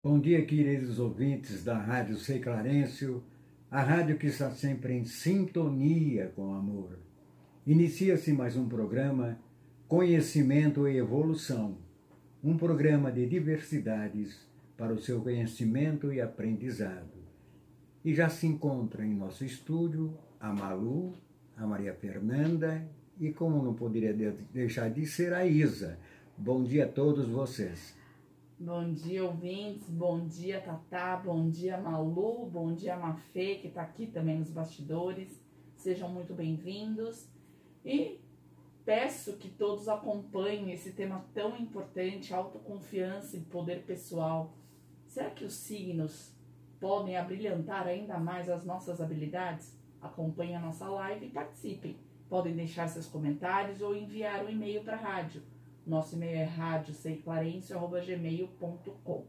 Bom dia, queridos ouvintes da Rádio Sei Clarencio, a rádio que está sempre em sintonia com o amor. Inicia-se mais um programa Conhecimento e Evolução, um programa de diversidades para o seu conhecimento e aprendizado. E já se encontra em nosso estúdio a Malu, a Maria Fernanda e, como não poderia deixar de ser, a Isa. Bom dia a todos vocês. Bom dia, ouvintes. Bom dia, Tatá. Bom dia, Malu. Bom dia, Mafê, que está aqui também nos bastidores. Sejam muito bem-vindos. E peço que todos acompanhem esse tema tão importante, autoconfiança e poder pessoal. Será que os signos podem abrilhantar ainda mais as nossas habilidades? Acompanhem a nossa live e participem. Podem deixar seus comentários ou enviar um e-mail para a rádio nosso e-mail é radioseicarencio.gmail.com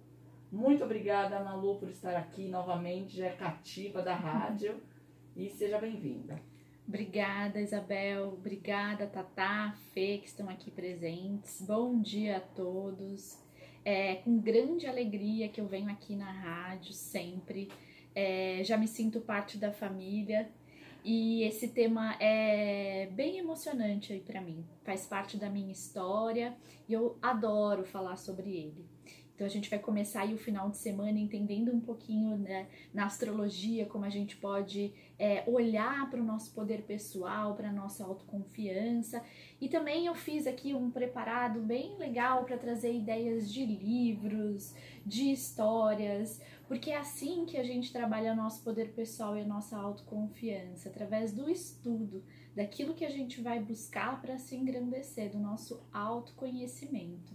Muito obrigada, Malu, por estar aqui novamente, já é cativa da rádio. E seja bem-vinda. Obrigada, Isabel. Obrigada, Tatá, Fê, que estão aqui presentes. Bom dia a todos. É com grande alegria que eu venho aqui na rádio sempre. É, já me sinto parte da família. E esse tema é bem emocionante aí para mim. Faz parte da minha história e eu adoro falar sobre ele. Então a gente vai começar aí o final de semana entendendo um pouquinho né, na astrologia como a gente pode é, olhar para o nosso poder pessoal, para a nossa autoconfiança. E também eu fiz aqui um preparado bem legal para trazer ideias de livros, de histórias, porque é assim que a gente trabalha nosso poder pessoal e a nossa autoconfiança, através do estudo, daquilo que a gente vai buscar para se engrandecer, do nosso autoconhecimento.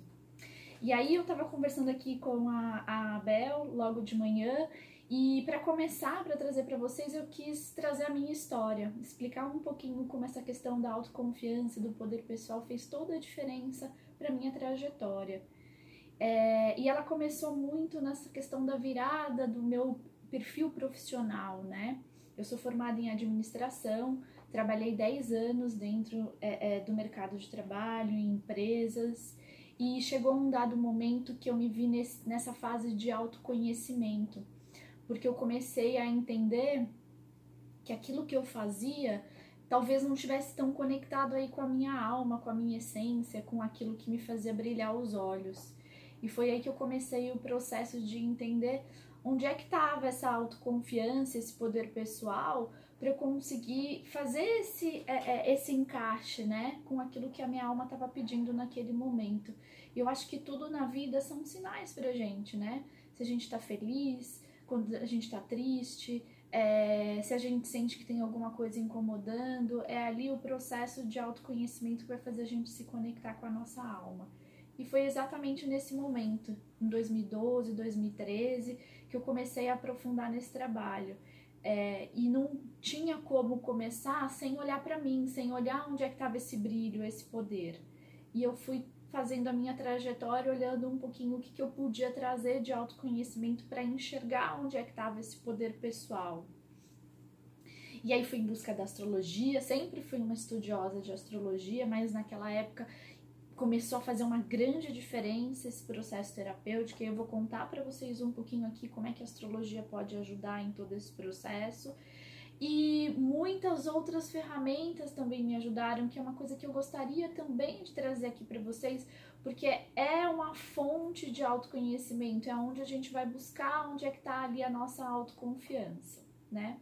E aí eu estava conversando aqui com a, a Abel logo de manhã e para começar, para trazer para vocês, eu quis trazer a minha história, explicar um pouquinho como essa questão da autoconfiança, do poder pessoal fez toda a diferença para minha trajetória. É, e ela começou muito nessa questão da virada do meu perfil profissional, né? Eu sou formada em administração, trabalhei 10 anos dentro é, é, do mercado de trabalho, em empresas, e chegou um dado momento que eu me vi nesse, nessa fase de autoconhecimento, porque eu comecei a entender que aquilo que eu fazia talvez não estivesse tão conectado aí com a minha alma, com a minha essência, com aquilo que me fazia brilhar os olhos. E foi aí que eu comecei o processo de entender onde é que estava essa autoconfiança, esse poder pessoal, para eu conseguir fazer esse, é, é, esse encaixe, né, com aquilo que a minha alma estava pedindo naquele momento. E eu acho que tudo na vida são sinais pra gente, né? Se a gente está feliz, quando a gente está triste, é, se a gente sente que tem alguma coisa incomodando, é ali o processo de autoconhecimento que vai fazer a gente se conectar com a nossa alma. E foi exatamente nesse momento, em 2012, 2013, que eu comecei a aprofundar nesse trabalho. É, e não tinha como começar sem olhar para mim, sem olhar onde é que estava esse brilho, esse poder. E eu fui fazendo a minha trajetória, olhando um pouquinho o que, que eu podia trazer de autoconhecimento para enxergar onde é que estava esse poder pessoal. E aí fui em busca da astrologia, sempre fui uma estudiosa de astrologia, mas naquela época começou a fazer uma grande diferença esse processo terapêutico. E eu vou contar para vocês um pouquinho aqui como é que a astrologia pode ajudar em todo esse processo. E muitas outras ferramentas também me ajudaram, que é uma coisa que eu gostaria também de trazer aqui para vocês, porque é uma fonte de autoconhecimento, é onde a gente vai buscar onde é que está ali a nossa autoconfiança, né?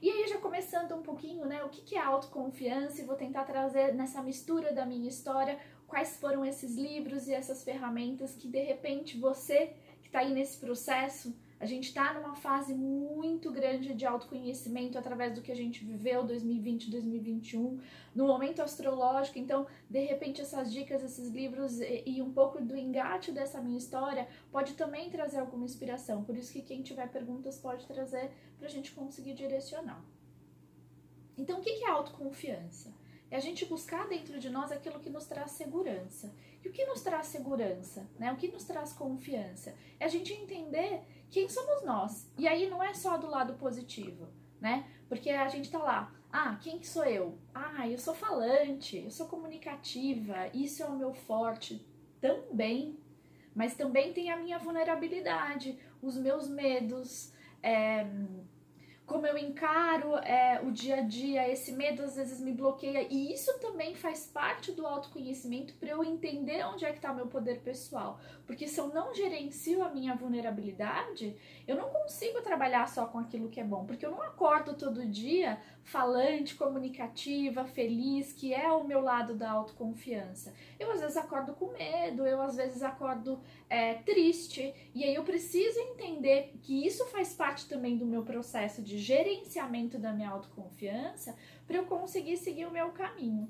E aí, já começando um pouquinho, né, o que, é autoconfiança, e vou tentar trazer nessa mistura da minha história quais foram esses livros e essas ferramentas que de repente você que está aí nesse processo a gente está numa fase muito grande de autoconhecimento através do que a gente viveu 2020, 2021, no momento astrológico. Então, de repente, essas dicas, esses livros e, um pouco do engate dessa minha história pode também trazer alguma inspiração. Por isso que quem tiver perguntas pode trazer para a gente conseguir direcionar. Então, o que é autoconfiança? É a gente buscar dentro de nós aquilo que nos traz segurança. E o que nos traz segurança? Né? O que nos traz confiança? É a gente entender quem somos nós. E aí não é só do lado positivo, né? Porque a gente tá lá, ah, quem que sou eu? Ah, eu sou falante, eu sou comunicativa, isso é o meu forte também. mas também tem a minha vulnerabilidade, os meus medos, é, como eu encaro é, o dia a dia, esse medo às vezes me bloqueia. E isso também faz parte do autoconhecimento para eu entender onde é que está o meu poder pessoal. Porque se eu não gerencio a minha vulnerabilidade, eu não consigo trabalhar só com aquilo que é bom. Porque eu não acordo todo dia falante, comunicativa, feliz, que é o meu lado da autoconfiança. Eu às vezes acordo com medo, eu às vezes acordo é, triste. E aí eu preciso entender que isso faz parte também do meu processo de gerenciamento da minha autoconfiança para eu conseguir seguir o meu caminho.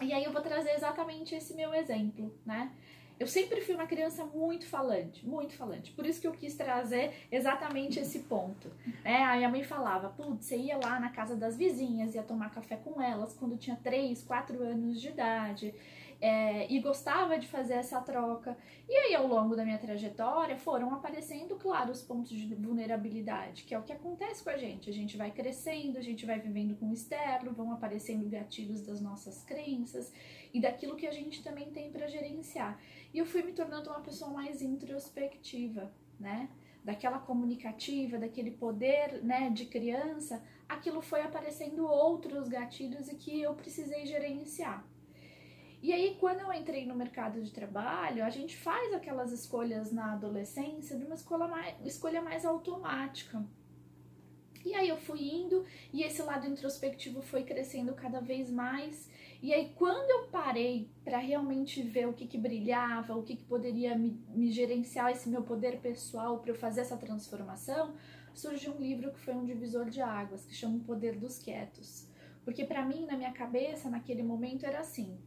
E aí eu vou trazer exatamente esse meu exemplo, né? Eu sempre fui uma criança muito falante, muito falante. Por isso que eu quis trazer exatamente esse ponto. É, a minha mãe falava, putz, você ia lá na casa das vizinhas, ia tomar café com elas quando tinha 3, 4 anos de idade é, e gostava de fazer essa troca. E aí, ao longo da minha trajetória, foram aparecendo, claro, os pontos de vulnerabilidade, que é o que acontece com a gente. A gente vai crescendo, a gente vai vivendo com o externo, vão aparecendo gatilhos das nossas crenças e daquilo que a gente também tem para gerenciar. E eu fui me tornando uma pessoa mais introspectiva, né? Daquela comunicativa, daquele poder, né, de criança, aquilo foi aparecendo outros gatilhos e que eu precisei gerenciar. E aí, quando eu entrei no mercado de trabalho, a gente faz aquelas escolhas na adolescência de uma escolha mais, escolha mais automática. E aí eu fui indo e esse lado introspectivo foi crescendo cada vez mais. E aí, quando eu parei para realmente ver o que, que brilhava, o que, que poderia me, me gerenciar esse meu poder pessoal para eu fazer essa transformação, surgiu um livro que foi um divisor de águas, que chama O Poder dos Quietos. Porque para mim, na minha cabeça, naquele momento, era assim: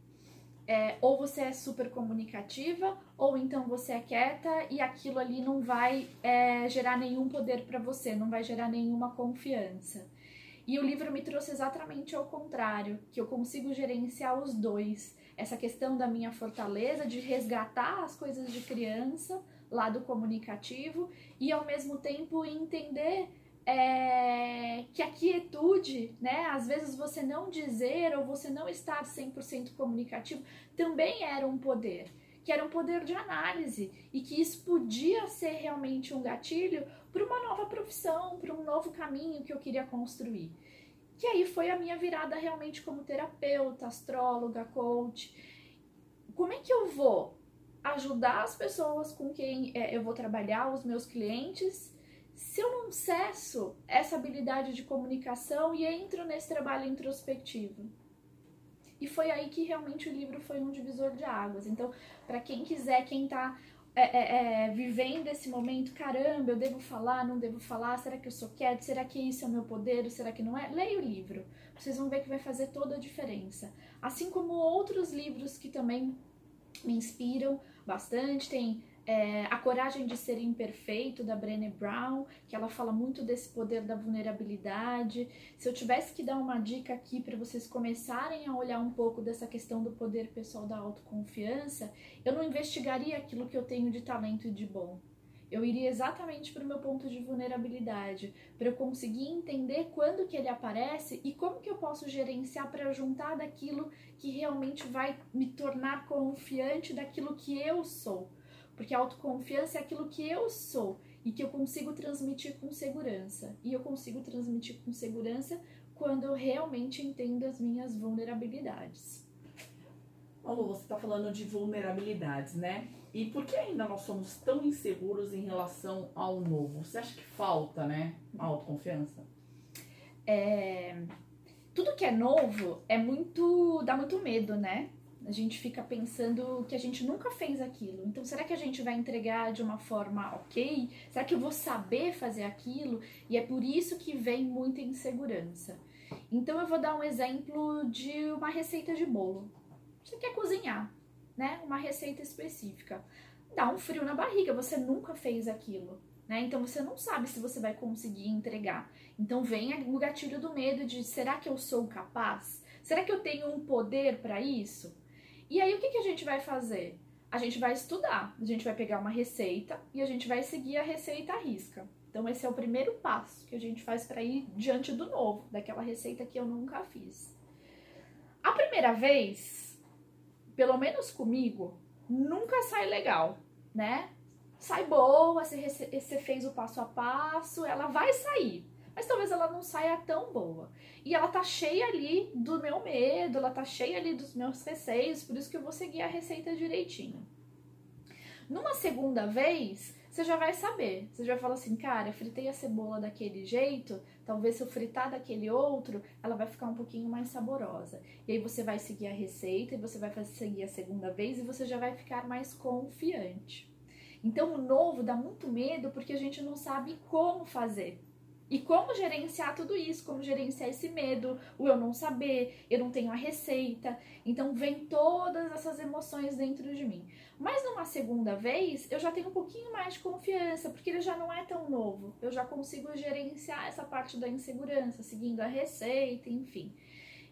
é, ou você é super comunicativa, ou então você é quieta e aquilo ali não vai é, gerar nenhum poder para você, não vai gerar nenhuma confiança. E o livro me trouxe exatamente ao contrário, que eu consigo gerenciar os dois. Essa questão da minha fortaleza de resgatar as coisas de criança, lado comunicativo, e ao mesmo tempo entender é, que a quietude, né, às vezes você não dizer ou você não estar 100% comunicativo, também era um poder, que era um poder de análise e que isso podia ser realmente um gatilho para uma nova profissão, para um novo caminho que eu queria construir. Que aí foi a minha virada realmente como terapeuta, astróloga, coach. Como é que eu vou ajudar as pessoas com quem é, eu vou trabalhar, os meus clientes, se eu não cesso essa habilidade de comunicação e entro nesse trabalho introspectivo? E foi aí que realmente o livro foi um divisor de águas. Então, para quem quiser, quem está é, é, é, vivendo esse momento, caramba, eu devo falar, não devo falar, será que eu sou quieto? Será que isso é o meu poder? Será que não é? Leia o livro, vocês vão ver que vai fazer toda a diferença. Assim como outros livros que também me inspiram bastante, tem é, A Coragem de Ser Imperfeito, da Brené Brown, que ela fala muito desse poder da vulnerabilidade. Se eu tivesse que dar uma dica aqui para vocês começarem a olhar um pouco dessa questão do poder pessoal da autoconfiança, eu não investigaria aquilo que eu tenho de talento e de bom. Eu iria exatamente para o meu ponto de vulnerabilidade, para eu conseguir entender quando que ele aparece e como que eu posso gerenciar para juntar daquilo que realmente vai me tornar confiante daquilo que eu sou porque a autoconfiança é aquilo que eu sou e que eu consigo transmitir com segurança. E eu consigo transmitir com segurança quando eu realmente entendo as minhas vulnerabilidades. Malu, você está falando de vulnerabilidades, né? E por que ainda nós somos tão inseguros em relação ao novo? Você acha que falta, né, a autoconfiança? É... Tudo que é novo é muito. dá muito medo, né? A gente fica pensando que a gente nunca fez aquilo. Então, será que a gente vai entregar de uma forma ok? Será que eu vou saber fazer aquilo? E é por isso que vem muita insegurança. Então, eu vou dar um exemplo de uma receita de bolo. Você quer cozinhar, né? Uma receita específica. Dá um frio na barriga, você nunca fez aquilo. Né? Então você não sabe se você vai conseguir entregar. Então vem o gatilho do medo de será que eu sou capaz? Será que eu tenho um poder para isso? E aí o que, que a gente vai fazer? A gente vai estudar, a gente vai pegar uma receita e a gente vai seguir a receita à risca. Então esse é o primeiro passo que a gente faz para ir diante do novo, daquela receita que eu nunca fiz. A primeira vez, pelo menos comigo, nunca sai legal. né? Sai boa, você, você fez o passo a passo, ela vai sair. Mas talvez ela não saia tão boa. E ela tá cheia ali do meu medo, ela tá cheia ali dos meus receios, por isso que eu vou seguir a receita direitinho. Numa segunda vez, você já vai saber. Você já vai falar assim, cara, eu fritei a cebola daquele jeito, talvez se eu fritar daquele outro, ela vai ficar um pouquinho mais saborosa. E aí você vai seguir a receita e você vai seguir a segunda vez e você já vai ficar mais confiante. Então o novo dá muito medo porque a gente não sabe como fazer. E como gerenciar tudo isso, como gerenciar esse medo, o eu não saber, eu não tenho a receita. Então vem todas essas emoções dentro de mim. Mas numa segunda vez, eu já tenho um pouquinho mais de confiança, porque ele já não é tão novo. Eu já consigo gerenciar essa parte da insegurança, seguindo a receita, enfim.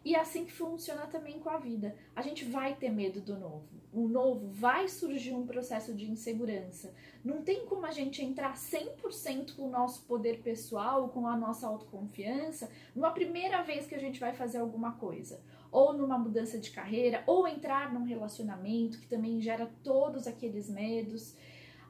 E é assim que funciona também com a vida. A gente vai ter medo do novo. O novo vai surgir um processo de insegurança. Não tem como a gente entrar 100% com o nosso poder pessoal, com a nossa autoconfiança, numa primeira vez que a gente vai fazer alguma coisa. Ou numa mudança de carreira, ou entrar num relacionamento que também gera todos aqueles medos.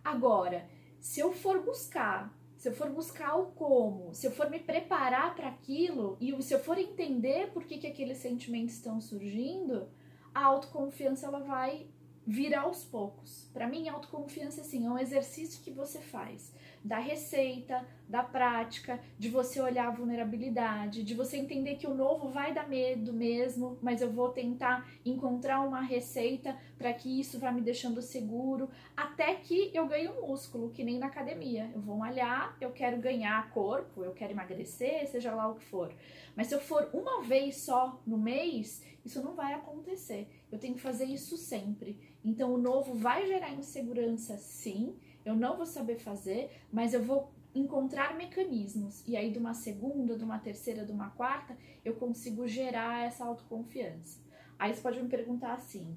Agora, se eu for buscar se eu for buscar o como, se eu for me preparar para aquilo e se eu for entender por que, que aqueles sentimentos estão surgindo, a autoconfiança ela vai vir aos poucos. Para mim, autoconfiança assim, é um exercício que você faz da receita, da prática, de você olhar a vulnerabilidade, de você entender que o novo vai dar medo mesmo, mas eu vou tentar encontrar uma receita para que isso vá me deixando seguro, até que eu ganhe um músculo, que nem na academia. Eu vou malhar, eu quero ganhar corpo, eu quero emagrecer, seja lá o que for. Mas se eu for uma vez só no mês, isso não vai acontecer. Eu tenho que fazer isso sempre. Então o novo vai gerar insegurança, sim eu não vou saber fazer, mas eu vou encontrar mecanismos. E aí, de uma segunda, de uma terceira, de uma quarta, eu consigo gerar essa autoconfiança. Aí você pode me perguntar assim,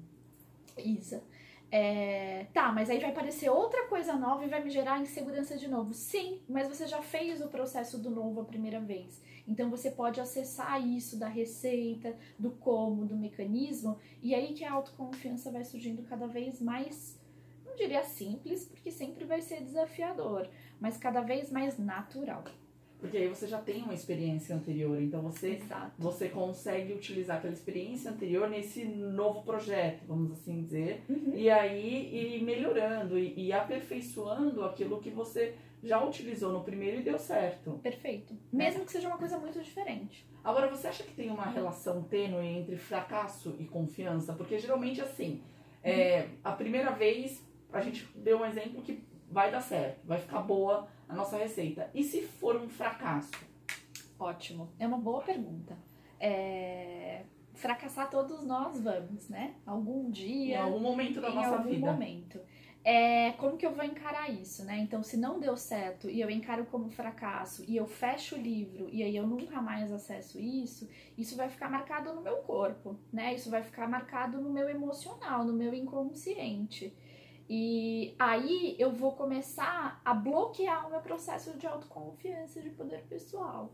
Isa, é, tá, mas aí vai aparecer outra coisa nova e vai me gerar insegurança de novo. Sim, mas você já fez o processo do novo a primeira vez. Então você pode acessar isso da receita, do como, do mecanismo, e aí que a autoconfiança vai surgindo cada vez mais diria simples, porque sempre vai ser desafiador, mas cada vez mais natural. Porque aí você já tem uma experiência anterior, então você, você consegue utilizar aquela experiência anterior nesse novo projeto, vamos assim dizer, uhum. e aí ir melhorando e, e aperfeiçoando aquilo que você já utilizou no primeiro e deu certo. Perfeito. Mesmo que seja uma coisa muito diferente. Agora, você acha que tem uma relação tênue entre fracasso e confiança? Porque geralmente, assim, é, a primeira vez a gente deu um exemplo que vai dar certo, vai ficar boa a nossa receita. E se for um fracasso? Ótimo, é uma boa pergunta. É... Fracassar todos nós vamos, né? Algum dia. Em algum momento da nossa vida. Em algum momento. É, como que eu vou encarar isso, né? Então, se não deu certo e eu encaro como fracasso e eu fecho o livro e aí eu nunca mais acesso isso, isso vai ficar marcado no meu corpo, né? Isso vai ficar marcado no meu emocional, no meu inconsciente. E aí eu vou começar a bloquear o meu processo de autoconfiança de poder pessoal.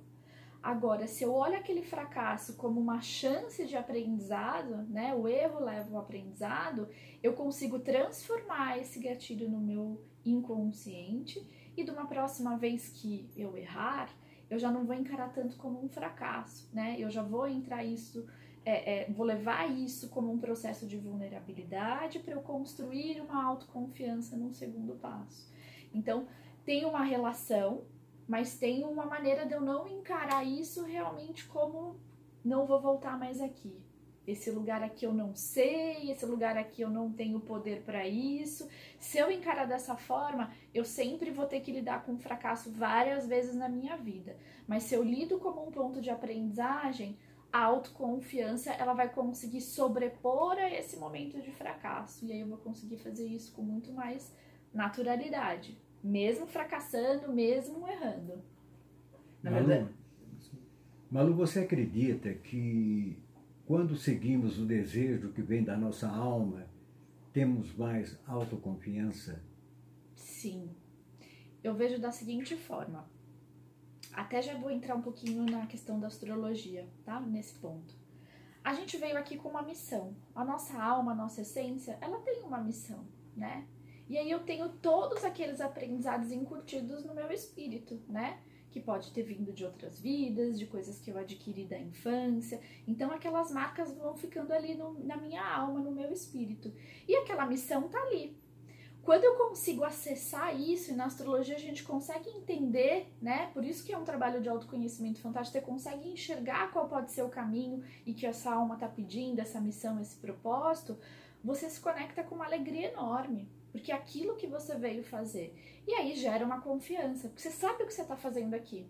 Agora, se eu olho aquele fracasso como uma chance de aprendizado, né? O erro leva ao aprendizado, eu consigo transformar esse gatilho no meu inconsciente e de uma próxima vez que eu errar, eu já não vou encarar tanto como um fracasso, né? Eu já vou entrar isso é, é, vou levar isso como um processo de vulnerabilidade para eu construir uma autoconfiança num segundo passo. Então, tem uma relação, mas tem uma maneira de eu não encarar isso realmente como não vou voltar mais aqui. Esse lugar aqui eu não sei, esse lugar aqui eu não tenho poder para isso. Se eu encarar dessa forma, eu sempre vou ter que lidar com o fracasso várias vezes na minha vida. Mas se eu lido como um ponto de aprendizagem, a autoconfiança ela vai conseguir sobrepor a esse momento de fracasso. E aí eu vou conseguir fazer isso com muito mais naturalidade, mesmo fracassando, mesmo errando. Na Malu, Malu, você acredita que quando seguimos o desejo que vem da nossa alma, temos mais autoconfiança? Sim. Eu vejo da seguinte forma: até já vou entrar um pouquinho na questão da astrologia, tá? Nesse ponto. A gente veio aqui com uma missão. A nossa alma, a nossa essência, ela tem uma missão, né? E aí eu tenho todos aqueles aprendizados incutidos no meu espírito, né? Que pode ter vindo de outras vidas, de coisas que eu adquiri da infância. Então aquelas marcas vão ficando ali no, na minha alma, no meu espírito. E aquela missão tá ali. Quando eu consigo acessar isso, e na astrologia a gente consegue entender, né? Por isso que é um trabalho de autoconhecimento fantástico, você consegue enxergar qual pode ser o caminho e que essa alma tá pedindo, essa missão, esse propósito, você se conecta com uma alegria enorme porque é aquilo que você veio fazer. E aí gera uma confiança, porque você sabe o que você está fazendo aqui,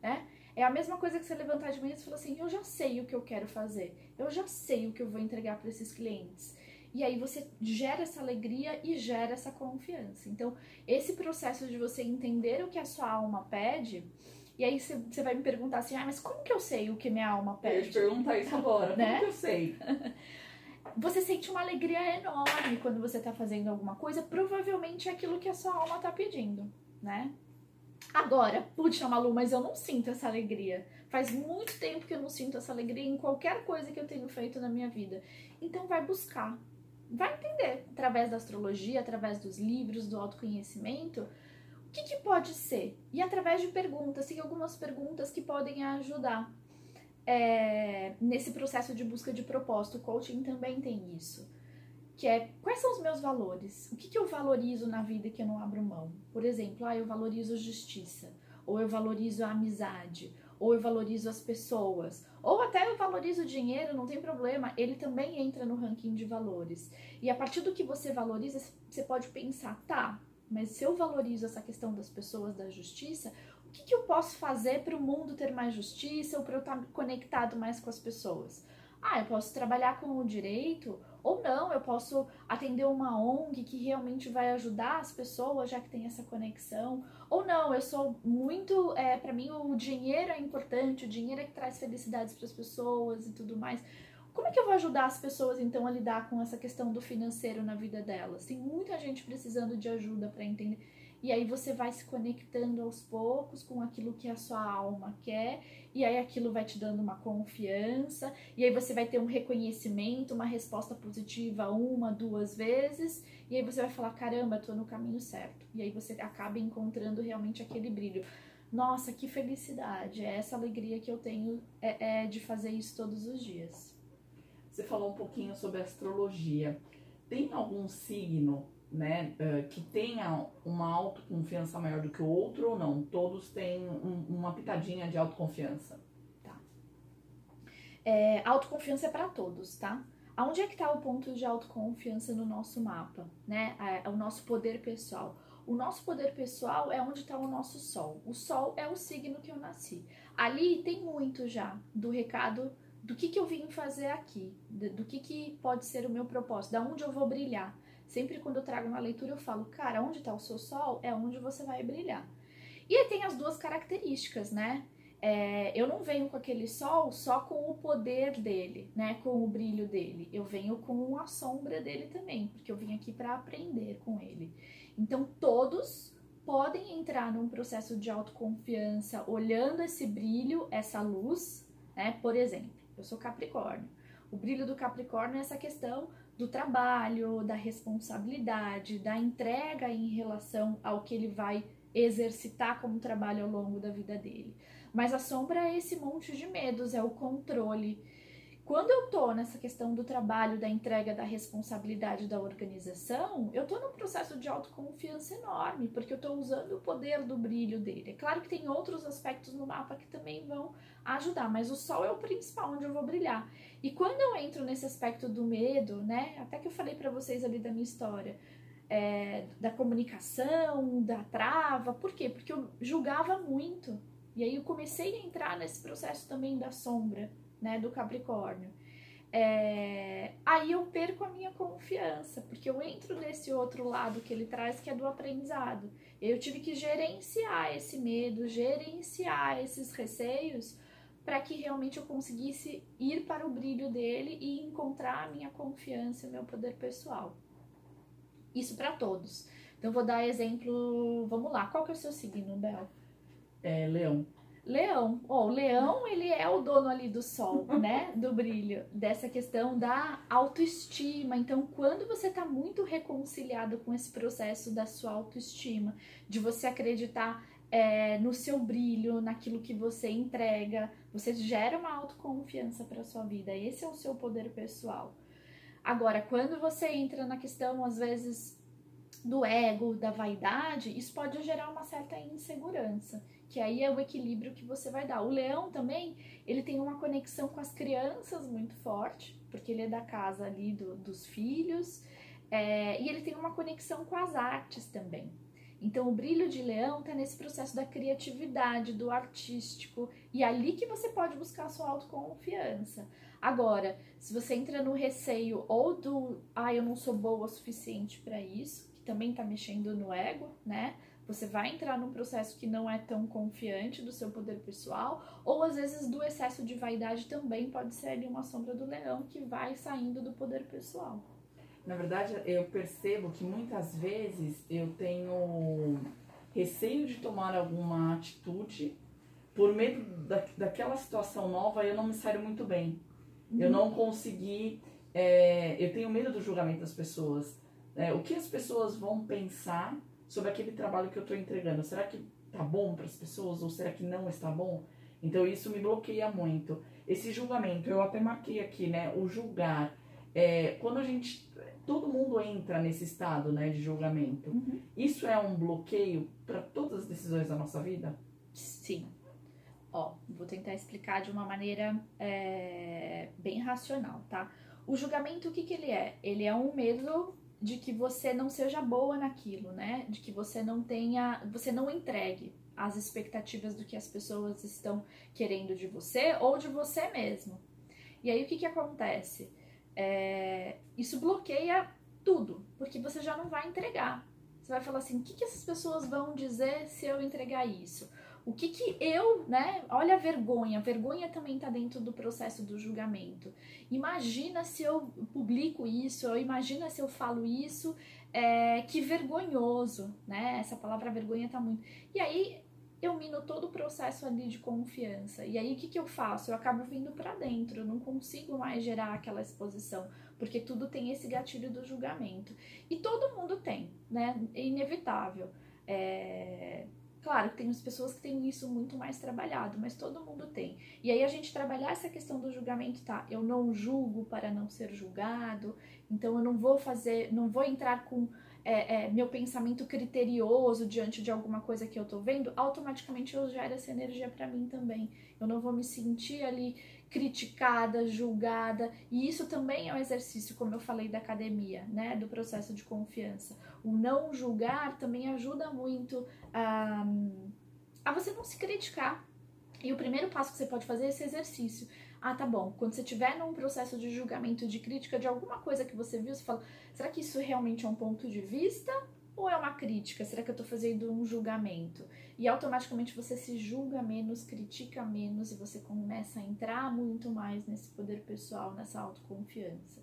né? É a mesma coisa que você levantar de manhã e falar assim: eu já sei o que eu quero fazer, eu já sei o que eu vou entregar para esses clientes. E aí você gera essa alegria e gera essa confiança. Então, esse processo de você entender o que a sua alma pede, e aí você vai me perguntar assim: ah, mas como que eu sei o que minha alma pede? Eu ia te perguntar isso agora, né? como que eu sei? você sente uma alegria enorme quando você está fazendo alguma coisa, provavelmente é aquilo que a sua alma está pedindo, né? Agora, puxa, Malu, mas eu não sinto essa alegria. Faz muito tempo que eu não sinto essa alegria em qualquer coisa que eu tenho feito na minha vida. Então vai buscar, vai entender através da astrologia, através dos livros, do autoconhecimento, o que, que pode ser. E através de perguntas, tem algumas perguntas que podem ajudar é, nesse processo de busca de propósito. O coaching também tem isso. Que é quais são os meus valores? O que, que eu valorizo na vida que eu não abro mão? Por exemplo, ah, eu valorizo justiça, ou eu valorizo a amizade, ou eu valorizo as pessoas, ou até eu valorizo o dinheiro, não tem problema, ele também entra no ranking de valores. E a partir do que você valoriza, você pode pensar, tá, mas se eu valorizo essa questão das pessoas, da justiça, o que, que eu posso fazer para o mundo ter mais justiça ou para eu estar conectado mais com as pessoas? Ah, eu posso trabalhar com o direito ou não, eu posso atender uma ONG que realmente vai ajudar as pessoas, já que tem essa conexão. Ou não, eu sou muito. É, para mim, o dinheiro é importante, o dinheiro é que traz felicidades para as pessoas e tudo mais. Como é que eu vou ajudar as pessoas então a lidar com essa questão do financeiro na vida delas? Tem muita gente precisando de ajuda para entender e aí você vai se conectando aos poucos com aquilo que a sua alma quer, e aí aquilo vai te dando uma confiança, e aí você vai ter um reconhecimento, uma resposta positiva uma, duas vezes, e aí você vai falar: caramba, tô no caminho certo. E aí você acaba encontrando realmente aquele brilho. Nossa, que felicidade! É essa alegria que eu tenho é, é de fazer isso todos os dias. Você falou um pouquinho sobre astrologia. Tem algum signo né, uh, que tenha uma autoconfiança maior do que o outro ou não? Todos têm um, uma pitadinha de autoconfiança. Tá. É, autoconfiança é para todos, tá? Aonde é que está o ponto de autoconfiança no nosso mapa, né? É, o nosso poder pessoal. O nosso poder pessoal é onde está o nosso sol. O sol é o signo que eu nasci. Ali tem muito já do recado do que, que eu vim fazer aqui, do, do que, que pode ser o meu propósito, da onde eu vou brilhar. Sempre quando eu trago uma leitura, eu falo, cara, onde está o seu sol é onde você vai brilhar. E aí tem as duas características, né? É, eu não venho com aquele sol só com o poder dele, né? Com o brilho dele. Eu venho com a sombra dele também, porque eu vim aqui para aprender com ele. Então todos podem entrar num processo de autoconfiança olhando esse brilho, essa luz, né? Por exemplo, eu sou Capricórnio. O brilho do Capricórnio é essa questão do trabalho, da responsabilidade, da entrega em relação ao que ele vai exercitar como trabalho ao longo da vida dele. Mas a sombra é esse monte de medos, é o controle. Quando eu tô nessa questão do trabalho, da entrega, da responsabilidade da organização, eu tô num processo de autoconfiança enorme, porque eu tô usando o poder do brilho dele. É claro que tem outros aspectos no mapa que também vão ajudar, mas o sol é o principal onde eu vou brilhar. E quando eu entro nesse aspecto do medo, né? Até que eu falei para vocês ali da minha história, é, da comunicação, da trava, por quê? Porque eu julgava muito. E aí eu comecei a entrar nesse processo também da sombra, né? Do Capricórnio. É, aí eu perco a minha confiança, porque eu entro nesse outro lado que ele traz, que é do aprendizado. Eu tive que gerenciar esse medo, gerenciar esses receios para que realmente eu conseguisse ir para o brilho dele e encontrar a minha confiança e meu poder pessoal. Isso para todos. Então vou dar exemplo, vamos lá. Qual que é o seu signo, Bel? É, leão. Leão. Oh, o leão, ele é o dono ali do sol, né? Do brilho, dessa questão da autoestima. Então, quando você tá muito reconciliado com esse processo da sua autoestima, de você acreditar é, no seu brilho, naquilo que você entrega, você gera uma autoconfiança para sua vida. Esse é o seu poder pessoal. Agora, quando você entra na questão, às vezes, do ego, da vaidade, isso pode gerar uma certa insegurança que aí é o equilíbrio que você vai dar. O leão também, ele tem uma conexão com as crianças muito forte, porque ele é da casa ali do, dos filhos, é, e ele tem uma conexão com as artes também. Então, o brilho de leão está nesse processo da criatividade, do artístico, e é ali que você pode buscar a sua autoconfiança. Agora, se você entra no receio ou do, ah, eu não sou boa o suficiente para isso, que também está mexendo no ego, né? Você vai entrar num processo que não é tão confiante do seu poder pessoal, ou às vezes do excesso de vaidade também pode ser ali uma sombra do leão que vai saindo do poder pessoal. Na verdade, eu percebo que muitas vezes eu tenho receio de tomar alguma atitude por medo da, daquela situação nova eu não me saio muito bem. Eu não consegui. É, eu tenho medo do julgamento das pessoas. É, o que as pessoas vão pensar sobre aquele trabalho que eu estou entregando. Será que tá bom para as pessoas ou será que não está bom? Então isso me bloqueia muito. Esse julgamento, eu até marquei aqui, né? O julgar. É, quando a gente. Todo mundo entra nesse estado né, de julgamento. Uhum. Isso é um bloqueio para todas as decisões da nossa vida? Sim. Ó, vou tentar explicar de uma maneira é, bem racional, tá? O julgamento, o que, que ele é? Ele é um medo de que você não seja boa naquilo, né? De que você não tenha, você não entregue as expectativas do que as pessoas estão querendo de você ou de você mesmo. E aí o que que acontece? É, isso bloqueia tudo, porque você já não vai entregar. Você vai falar assim: o que, que essas pessoas vão dizer se eu entregar isso? O que que eu, né? Olha a vergonha. A vergonha também está dentro do processo do julgamento. Imagina se eu publico isso, ou imagina se eu falo isso, é, que vergonhoso, né? Essa palavra vergonha tá muito. E aí eu mino todo o processo ali de confiança. E aí o que, que eu faço? Eu acabo vindo para dentro, eu não consigo mais gerar aquela exposição, porque tudo tem esse gatilho do julgamento. E todo mundo tem, né? É inevitável. É, Claro tem as pessoas que têm isso muito mais trabalhado, mas todo mundo tem. E aí a gente trabalhar essa questão do julgamento, tá? Eu não julgo para não ser julgado, então eu não vou fazer, não vou entrar com é, é, meu pensamento criterioso diante de alguma coisa que eu tô vendo, automaticamente eu gero essa energia para mim também. Eu não vou me sentir ali criticada, julgada, e isso também é um exercício, como eu falei da academia, né, do processo de confiança. O não julgar também ajuda muito a, a você não se criticar. E o primeiro passo que você pode fazer é esse exercício. Ah, tá bom. Quando você estiver num processo de julgamento, de crítica de alguma coisa que você viu, você fala: será que isso realmente é um ponto de vista ou é uma crítica? Será que eu estou fazendo um julgamento? E automaticamente você se julga menos, critica menos e você começa a entrar muito mais nesse poder pessoal, nessa autoconfiança.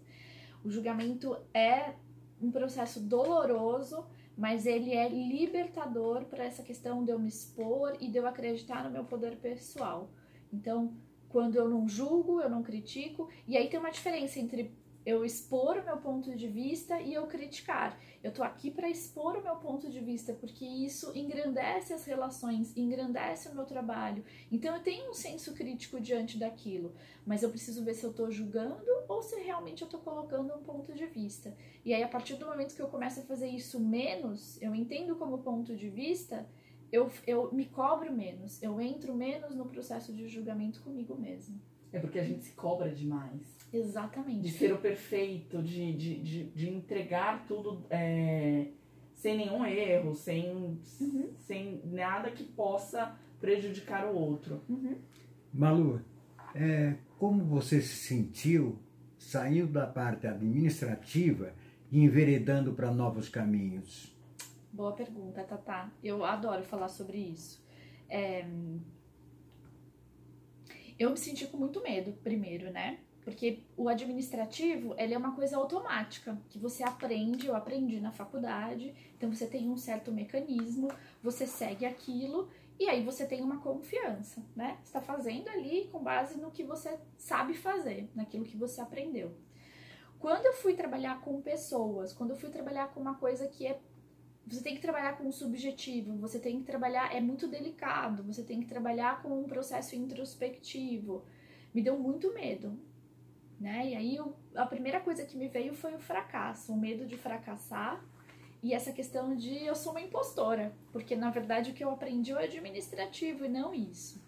O julgamento é um processo doloroso, mas ele é libertador para essa questão de eu me expor e de eu acreditar no meu poder pessoal. Então, quando eu não julgo, eu não critico, e aí tem uma diferença entre eu expor o meu ponto de vista e eu criticar. Eu tô aqui para expor o meu ponto de vista, porque isso engrandece as relações, engrandece o meu trabalho. Então eu tenho um senso crítico diante daquilo, mas eu preciso ver se eu tô julgando ou se realmente eu tô colocando um ponto de vista. E aí a partir do momento que eu começo a fazer isso menos, eu entendo como ponto de vista, eu, eu me cobro menos, eu entro menos no processo de julgamento comigo mesmo. É porque a gente se cobra demais. Exatamente. De ser o perfeito, de, de, de, de entregar tudo é, sem nenhum erro, sem, uhum. sem nada que possa prejudicar o outro. Uhum. Malu, é, como você se sentiu saindo da parte administrativa e enveredando para novos caminhos? Boa pergunta, Tatá. Eu adoro falar sobre isso. É... Eu me senti com muito medo, primeiro, né? Porque o administrativo, ele é uma coisa automática, que você aprende, eu aprendi na faculdade, então você tem um certo mecanismo, você segue aquilo E aí você tem uma confiança, né? Está fazendo ali com base no que você sabe fazer, naquilo que você aprendeu. Quando eu fui trabalhar com pessoas, quando eu fui trabalhar com uma coisa que é você tem que trabalhar com o subjetivo, você tem que trabalhar, é muito delicado, você tem que trabalhar com um processo introspectivo. Me deu muito medo, né? E aí eu, a primeira coisa que me veio foi o fracasso, o medo de fracassar e essa questão de eu sou uma impostora, porque na verdade o que eu aprendi é administrativo e não isso.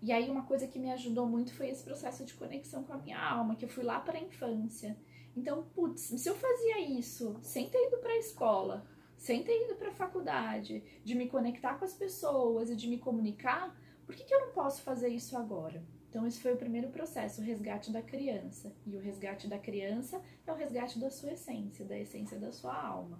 E aí uma coisa que me ajudou muito foi esse processo de conexão com a minha alma, que eu fui lá para a infância. Então, putz, se eu fazia isso sem ter ido para a escola, sem ter ido para a faculdade, de me conectar com as pessoas e de me comunicar, por que, que eu não posso fazer isso agora? Então, esse foi o primeiro processo, o resgate da criança. E o resgate da criança é o resgate da sua essência, da essência da sua alma.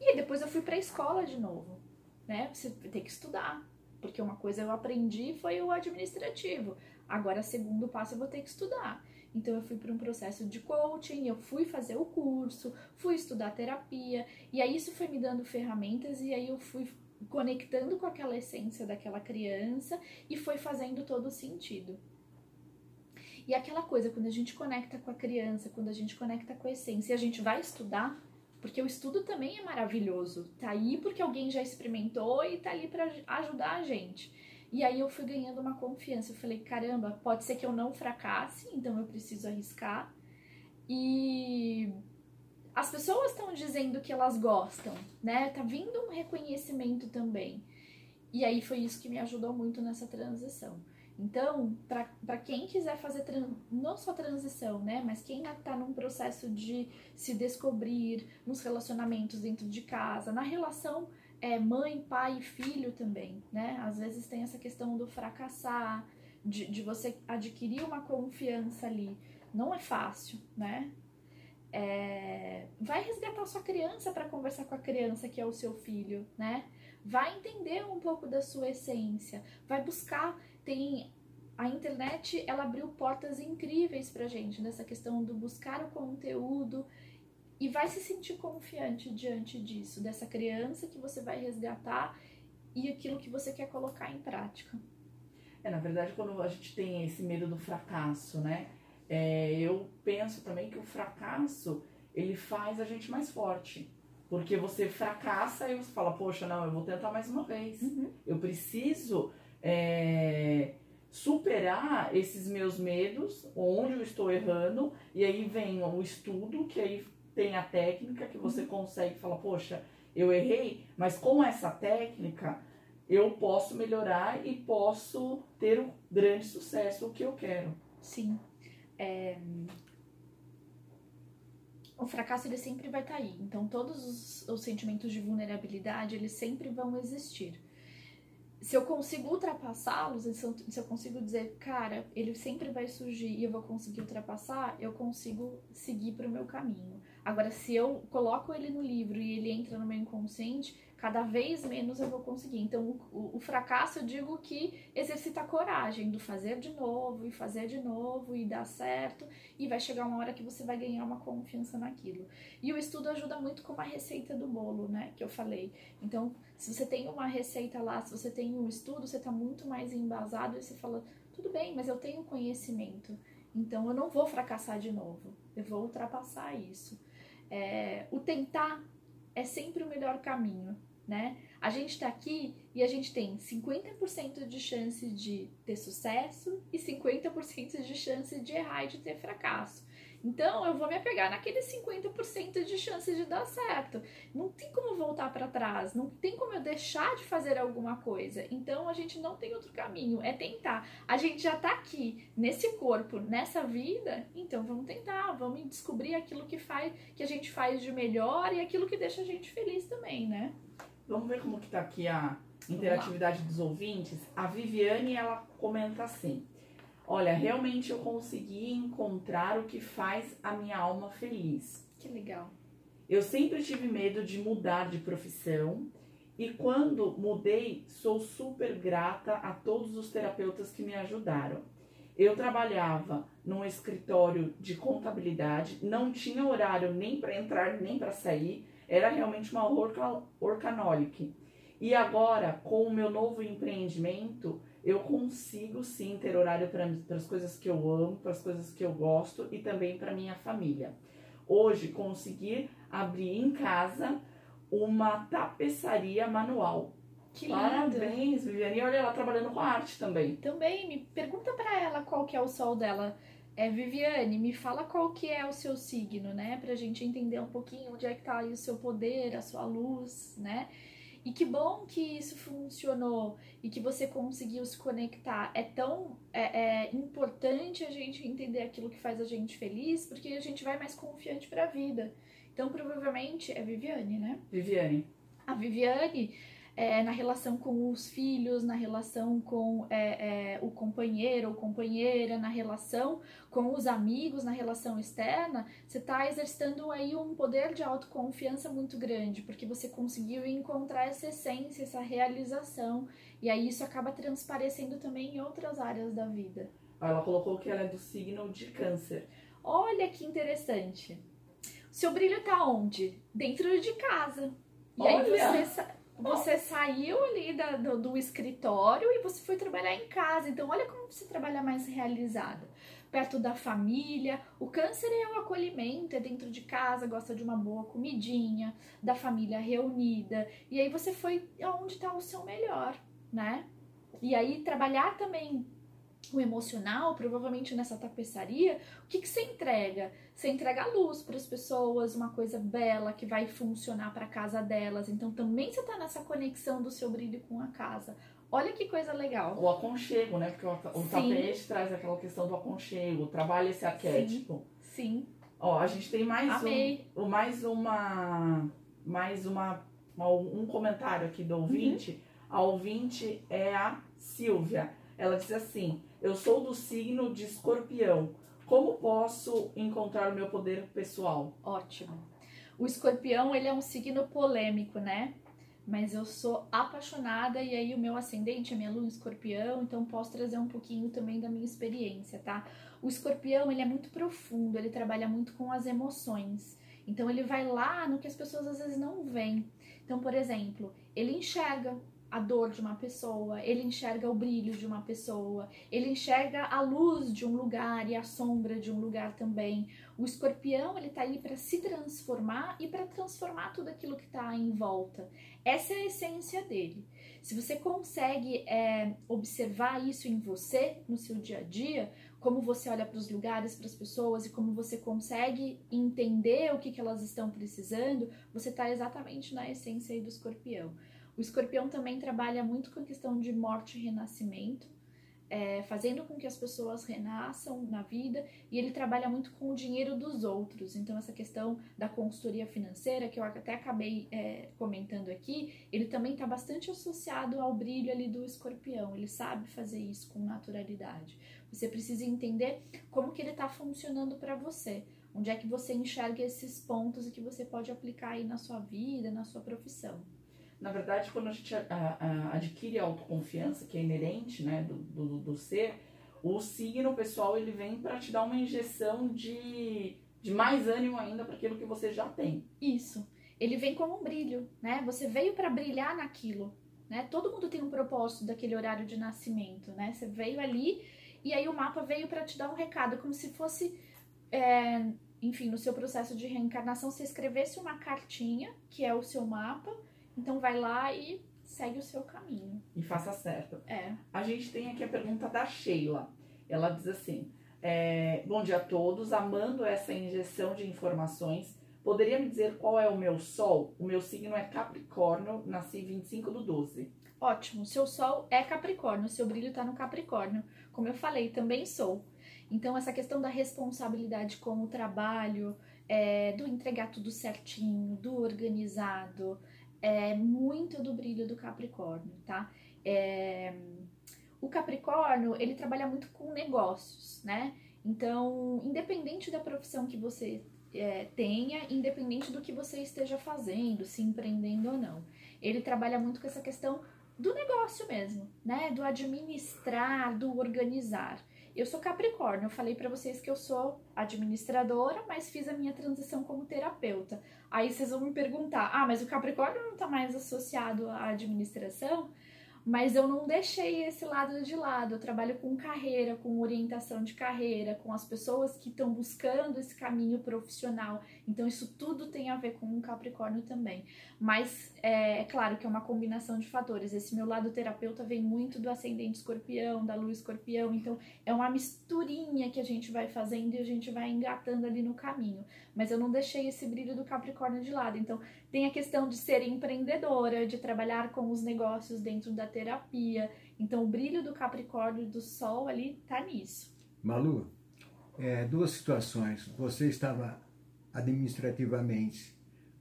E depois eu fui para a escola de novo, né? Você tem que estudar, porque uma coisa eu aprendi foi o administrativo. Agora, segundo passo, eu vou ter que estudar. Então eu fui para um processo de coaching, eu fui fazer o curso, fui estudar terapia, e aí isso foi me dando ferramentas e aí eu fui conectando com aquela essência daquela criança e foi fazendo todo sentido. E aquela coisa, quando a gente conecta com a criança, quando a gente conecta com a essência, a gente vai estudar, porque o estudo também é maravilhoso. Tá aí porque alguém já experimentou e tá ali para ajudar a gente. E aí eu fui ganhando uma confiança. Eu falei, caramba, pode ser que eu não fracasse, então eu preciso arriscar. E as pessoas estão dizendo que elas gostam, né? Tá vindo um reconhecimento também. E aí foi isso que me ajudou muito nessa transição. Então, para quem quiser fazer não só transição, né, mas quem está num processo de se descobrir nos relacionamentos dentro de casa, na relação é, mãe, pai e filho também, né? Às vezes tem essa questão do fracassar, de, de você adquirir uma confiança ali. Não é fácil, né? É, vai resgatar sua criança para conversar com a criança que é o seu filho, né? Vai entender um pouco da sua essência, vai buscar. Tem a internet, ela abriu portas incríveis para gente nessa questão do buscar o conteúdo e vai se sentir confiante diante disso, dessa criança que você vai resgatar e aquilo que você quer colocar em prática. É, na verdade, quando a gente tem esse medo do fracasso, né? É, eu penso também que o fracasso ele faz a gente mais forte. Porque você fracassa e você fala, poxa, não, eu vou tentar mais uma vez. Uhum. Eu preciso é, superar esses meus medos, onde eu estou errando, e aí vem o estudo, que aí tem a técnica que você consegue falar, poxa, eu errei, mas com essa técnica eu posso melhorar e posso ter um grande sucesso, o que eu quero. Sim. É... O fracasso ele sempre vai estar tá aí. Então todos os, os sentimentos de vulnerabilidade eles sempre vão existir se eu consigo ultrapassá-los, se eu consigo dizer, cara, ele sempre vai surgir e eu vou conseguir ultrapassar, eu consigo seguir para o meu caminho. Agora, se eu coloco ele no livro e ele entra no meu inconsciente, cada vez menos eu vou conseguir. Então, o, o, fracasso eu digo que exercita a coragem do fazer de novo e fazer de novo e dar certo, e vai chegar uma hora que você vai ganhar uma confiança naquilo. E o estudo ajuda muito com a receita do bolo, né, que eu falei. Então, se você tem uma receita lá, se você tem um estudo, você está muito mais embasado e você fala, tudo bem, mas eu tenho conhecimento, então eu não vou fracassar de novo, eu vou ultrapassar isso. É, o tentar é sempre o melhor caminho, né? A gente está aqui e a gente tem 50% de chance de ter sucesso e 50% de chance de errar e de ter fracasso. Então eu vou me apegar naqueles 50% de chance de dar certo. Não tem como voltar para trás, não tem como eu deixar de fazer alguma coisa. Então a gente não tem outro caminho, é tentar. A gente já tá aqui nesse corpo, nessa vida, então vamos tentar, vamos descobrir aquilo que faz, que a gente faz de melhor e aquilo que deixa a gente feliz também, né? Vamos ver como que tá aqui a interatividade dos ouvintes. A Viviane, ela comenta assim: Olha, realmente eu consegui encontrar o que faz a minha alma feliz. Que legal. Eu sempre tive medo de mudar de profissão e quando mudei, sou super grata a todos os terapeutas que me ajudaram. Eu trabalhava num escritório de contabilidade, não tinha horário nem para entrar nem para sair, era realmente uma orca, orcanolic. E agora, com o meu novo empreendimento, eu consigo sim ter horário para as coisas que eu amo, para as coisas que eu gosto e também para minha família. Hoje, conseguir abrir em casa uma tapeçaria manual. Que lindo. Parabéns, Viviane. Olha ela trabalhando com arte também. Também, me pergunta para ela qual que é o sol dela. É, Viviane, me fala qual que é o seu signo, né? Pra gente entender um pouquinho onde é que tá aí o seu poder, a sua luz, né? E que bom que isso funcionou e que você conseguiu se conectar. É tão é, é importante a gente entender aquilo que faz a gente feliz, porque a gente vai mais confiante para a vida. Então, provavelmente é Viviane, né? Viviane. A Viviane é, na relação com os filhos, na relação com é, é, o companheiro ou companheira, na relação com os amigos, na relação externa, você está exercitando aí um poder de autoconfiança muito grande, porque você conseguiu encontrar essa essência, essa realização, e aí isso acaba transparecendo também em outras áreas da vida. Ela colocou que ela é do signo de câncer. Olha que interessante. O seu brilho tá onde? Dentro de casa. E Olha. aí você você saiu ali da, do, do, escritório e você foi trabalhar em casa. Então, olha como você trabalha mais realizada. Perto da família. O câncer é o acolhimento, é dentro de casa, gosta de uma boa comidinha, da família reunida. E aí você foi aonde está o seu melhor, né? E aí trabalhar também o emocional, provavelmente nessa tapeçaria, o que, que você entrega? Você entrega a luz para as pessoas, uma coisa bela que vai funcionar para a casa delas. Então também você está nessa conexão do seu brilho com a casa. Olha que coisa legal. O aconchego, né? Porque o, o tapete traz aquela questão do aconchego, trabalha esse arquétipo. Sim. Sim. Ó, a gente tem mais Amei. um, mais uma, mais uma, um comentário aqui do ouvinte. Uhum. A ouvinte é a Silvia. Ela diz assim: Eu sou do signo de Escorpião. Como posso encontrar o meu poder pessoal? Ótimo. O escorpião, ele é um signo polêmico, né? Mas eu sou apaixonada e aí o meu ascendente, a minha lua escorpião, então posso trazer um pouquinho também da minha experiência, tá? O escorpião, ele é muito profundo, ele trabalha muito com as emoções. Então ele vai lá no que as pessoas às vezes não veem. Então, por exemplo, ele enxerga a dor de uma pessoa, ele enxerga o brilho de uma pessoa, ele enxerga a luz de um lugar e a sombra de um lugar também. O escorpião, ele tá aí para se transformar e para transformar tudo aquilo que está em volta. Essa é a essência dele. Se você consegue é, observar isso em você, no seu dia a dia, como você olha para os lugares, para as pessoas e como você consegue entender o que, que elas estão precisando, você está exatamente na essência aí do escorpião. O escorpião também trabalha muito com a questão de morte e renascimento, é, fazendo com que as pessoas renasçam na vida, e ele trabalha muito com o dinheiro dos outros. Então, essa questão da consultoria financeira, que eu até acabei é, comentando aqui, ele também está bastante associado ao brilho ali do escorpião. Ele sabe fazer isso com naturalidade. Você precisa entender como que ele está funcionando para você. Onde é que você enxerga esses pontos e que você pode aplicar aí na sua vida, na sua profissão. Na verdade, quando a gente a, a, adquire a autoconfiança, que é inerente né, do, do, do ser, o signo pessoal ele vem para te dar uma injeção de, de mais ânimo ainda para aquilo que você já tem. Isso. Ele vem como um brilho, né? Você veio para brilhar naquilo, né? Todo mundo tem um propósito daquele horário de nascimento, né? Você veio ali e aí o mapa veio para te dar um recado, como se fosse, é, enfim, no seu processo de reencarnação, você escrevesse uma cartinha, que é o seu mapa, então vai lá e segue o seu caminho. E faça certo. É. A gente tem aqui a pergunta da Sheila. Ela diz assim: é, Bom dia a todos, amando essa injeção de informações. Poderia me dizer qual é o meu sol? O meu signo é Capricórnio, nasci 25 do 12. Ótimo, seu sol é Capricórnio, seu brilho está no Capricórnio. Como eu falei, também sou. Então, essa questão da responsabilidade com o trabalho, é, do entregar tudo certinho, do organizado, é muito do brilho do Capricórnio, tá? É, o Capricórnio, ele trabalha muito com negócios, né? Então, independente da profissão que você é, tenha, independente do que você esteja fazendo, se empreendendo ou não, ele trabalha muito com essa questão do negócio mesmo, né? Do administrar, do organizar. Eu sou Capricórnio, eu falei para vocês que eu sou administradora, mas fiz a minha transição como terapeuta. Aí vocês vão me perguntar: "Ah, mas o Capricórnio não tá mais associado à administração?" mas eu não deixei esse lado de lado. Eu trabalho com carreira, com orientação de carreira, com as pessoas que estão buscando esse caminho profissional. Então, isso tudo tem a ver com um Capricórnio também. Mas é, é, claro que é uma combinação de fatores. Esse meu lado terapeuta vem muito do ascendente escorpião, da lua escorpião. Então, é uma misturinha que a gente vai fazendo e a gente vai engatando ali no caminho. Mas eu não deixei esse brilho do Capricórnio de lado. Então, tem a questão de ser empreendedora, de trabalhar com os negócios dentro da terapia. Então, o brilho do Capricórnio do Sol ali tá nisso. Malu, é, duas situações. Você estava administrativamente.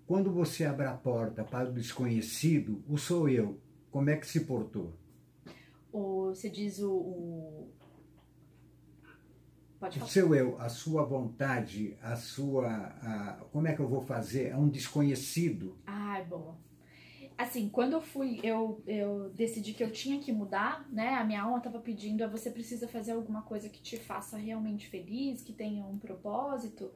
Quando você abre a porta para o desconhecido, o sou eu, como é que se portou? O, você diz o, o... O seu eu, a sua vontade, a sua. A, como é que eu vou fazer? É um desconhecido. Ah, bom assim, quando eu fui, eu, eu decidi que eu tinha que mudar, né? A minha alma estava pedindo, você precisa fazer alguma coisa que te faça realmente feliz, que tenha um propósito.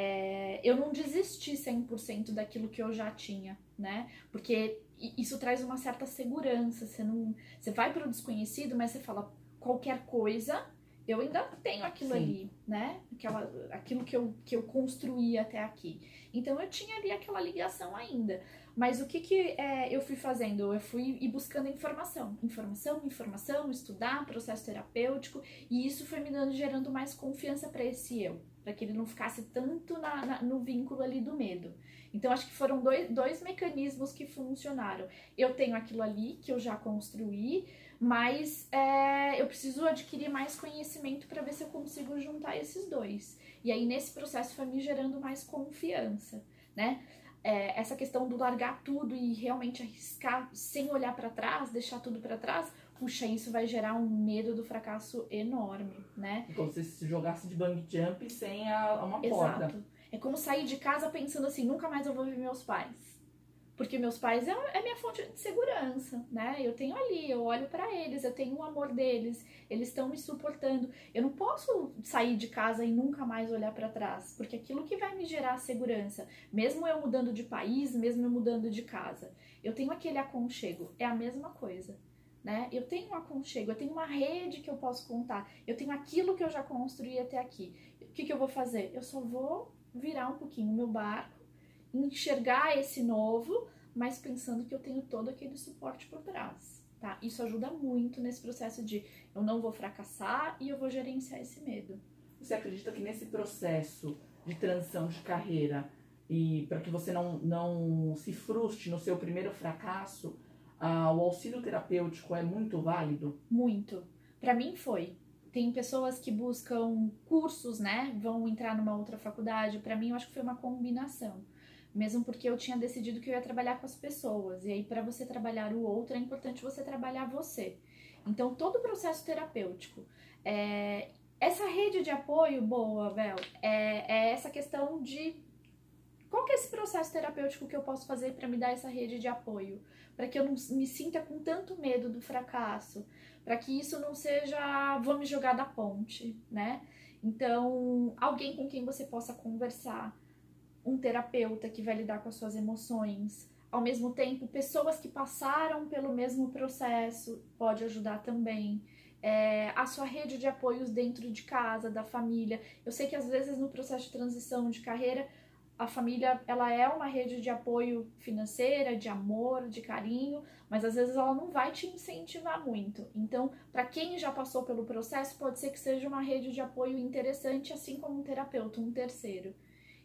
É, eu não desisti 100% daquilo que eu já tinha, né? Porque isso traz uma certa segurança. Você não, você vai para o desconhecido, mas você fala qualquer coisa, eu ainda tenho aquilo Sim. ali, né? Aquela, aquilo que eu, que eu construí até aqui. Então eu tinha ali aquela ligação ainda. Mas o que, que é, eu fui fazendo? Eu fui ir buscando informação, informação, informação, estudar, processo terapêutico, e isso foi me dando, gerando mais confiança para esse eu, para que ele não ficasse tanto na, na, no vínculo ali do medo. Então, acho que foram dois, dois mecanismos que funcionaram. Eu tenho aquilo ali que eu já construí, mas é, eu preciso adquirir mais conhecimento para ver se eu consigo juntar esses dois. E aí, nesse processo, foi me gerando mais confiança, né? é, essa questão do largar tudo e realmente arriscar sem olhar para trás, deixar tudo para trás, puxa, isso vai gerar um medo do fracasso enorme, né? É como se se jogasse de bang jump sem a, uma porta. Exato. É como sair de casa pensando assim, nunca mais eu vou ver meus pais. Porque meus pais é, é minha fonte de segurança, né? Eu tenho ali, eu olho para eles, eu tenho o amor deles, eles estão me suportando. Eu não posso sair de casa e nunca mais olhar para trás, porque aquilo que vai me gerar segurança, mesmo eu mudando de país, mesmo eu mudando de casa, eu tenho aquele aconchego, é a mesma coisa. Né? Eu tenho um aconchego, eu tenho uma rede que eu posso contar, eu tenho aquilo que eu já construí até aqui. O que, que eu vou fazer? Eu só vou virar um pouquinho o meu barco enxergar esse novo, mas pensando que eu tenho todo aquele suporte por trás, tá? Isso ajuda muito nesse processo de eu não vou fracassar e eu vou gerenciar esse medo. Você acredita que nesse processo de transição de carreira e para que você não, não se frustre no seu primeiro fracasso, ah, o auxílio terapêutico é muito válido? Muito. Para mim foi. Tem pessoas que buscam cursos, né? Vão entrar numa outra faculdade. Para mim, eu acho que foi uma combinação mesmo porque eu tinha decidido que eu ia trabalhar com as pessoas. E aí, para você trabalhar o outro, é importante você trabalhar você. Então, todo o processo terapêutico. É... Essa rede de apoio, boa, Bel, é, é essa questão de qual que é esse processo terapêutico que eu posso fazer para me dar essa rede de apoio? Para que eu não me sinta com tanto medo do fracasso, para que isso não seja vou me jogar da ponte, né? Então, alguém com quem você possa conversar, um terapeuta que vai lidar com as suas emoções. Ao mesmo tempo, pessoas que passaram pelo mesmo processo pode ajudar também. É, a sua rede de apoios dentro de casa, da família. Eu sei que às vezes no processo de transição de carreira, a família ela é uma rede de apoio financeira, de amor, de carinho, mas às vezes ela não vai te incentivar muito. Então, para quem já passou pelo processo, pode ser que seja uma rede de apoio interessante, assim como um terapeuta, um terceiro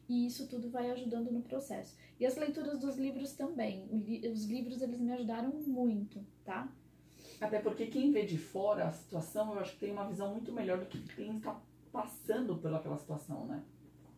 e isso tudo vai ajudando no processo. E as leituras dos livros também. Os livros eles me ajudaram muito, tá? Até porque quem vê de fora a situação, eu acho que tem uma visão muito melhor do que quem está passando pelaquela situação, né?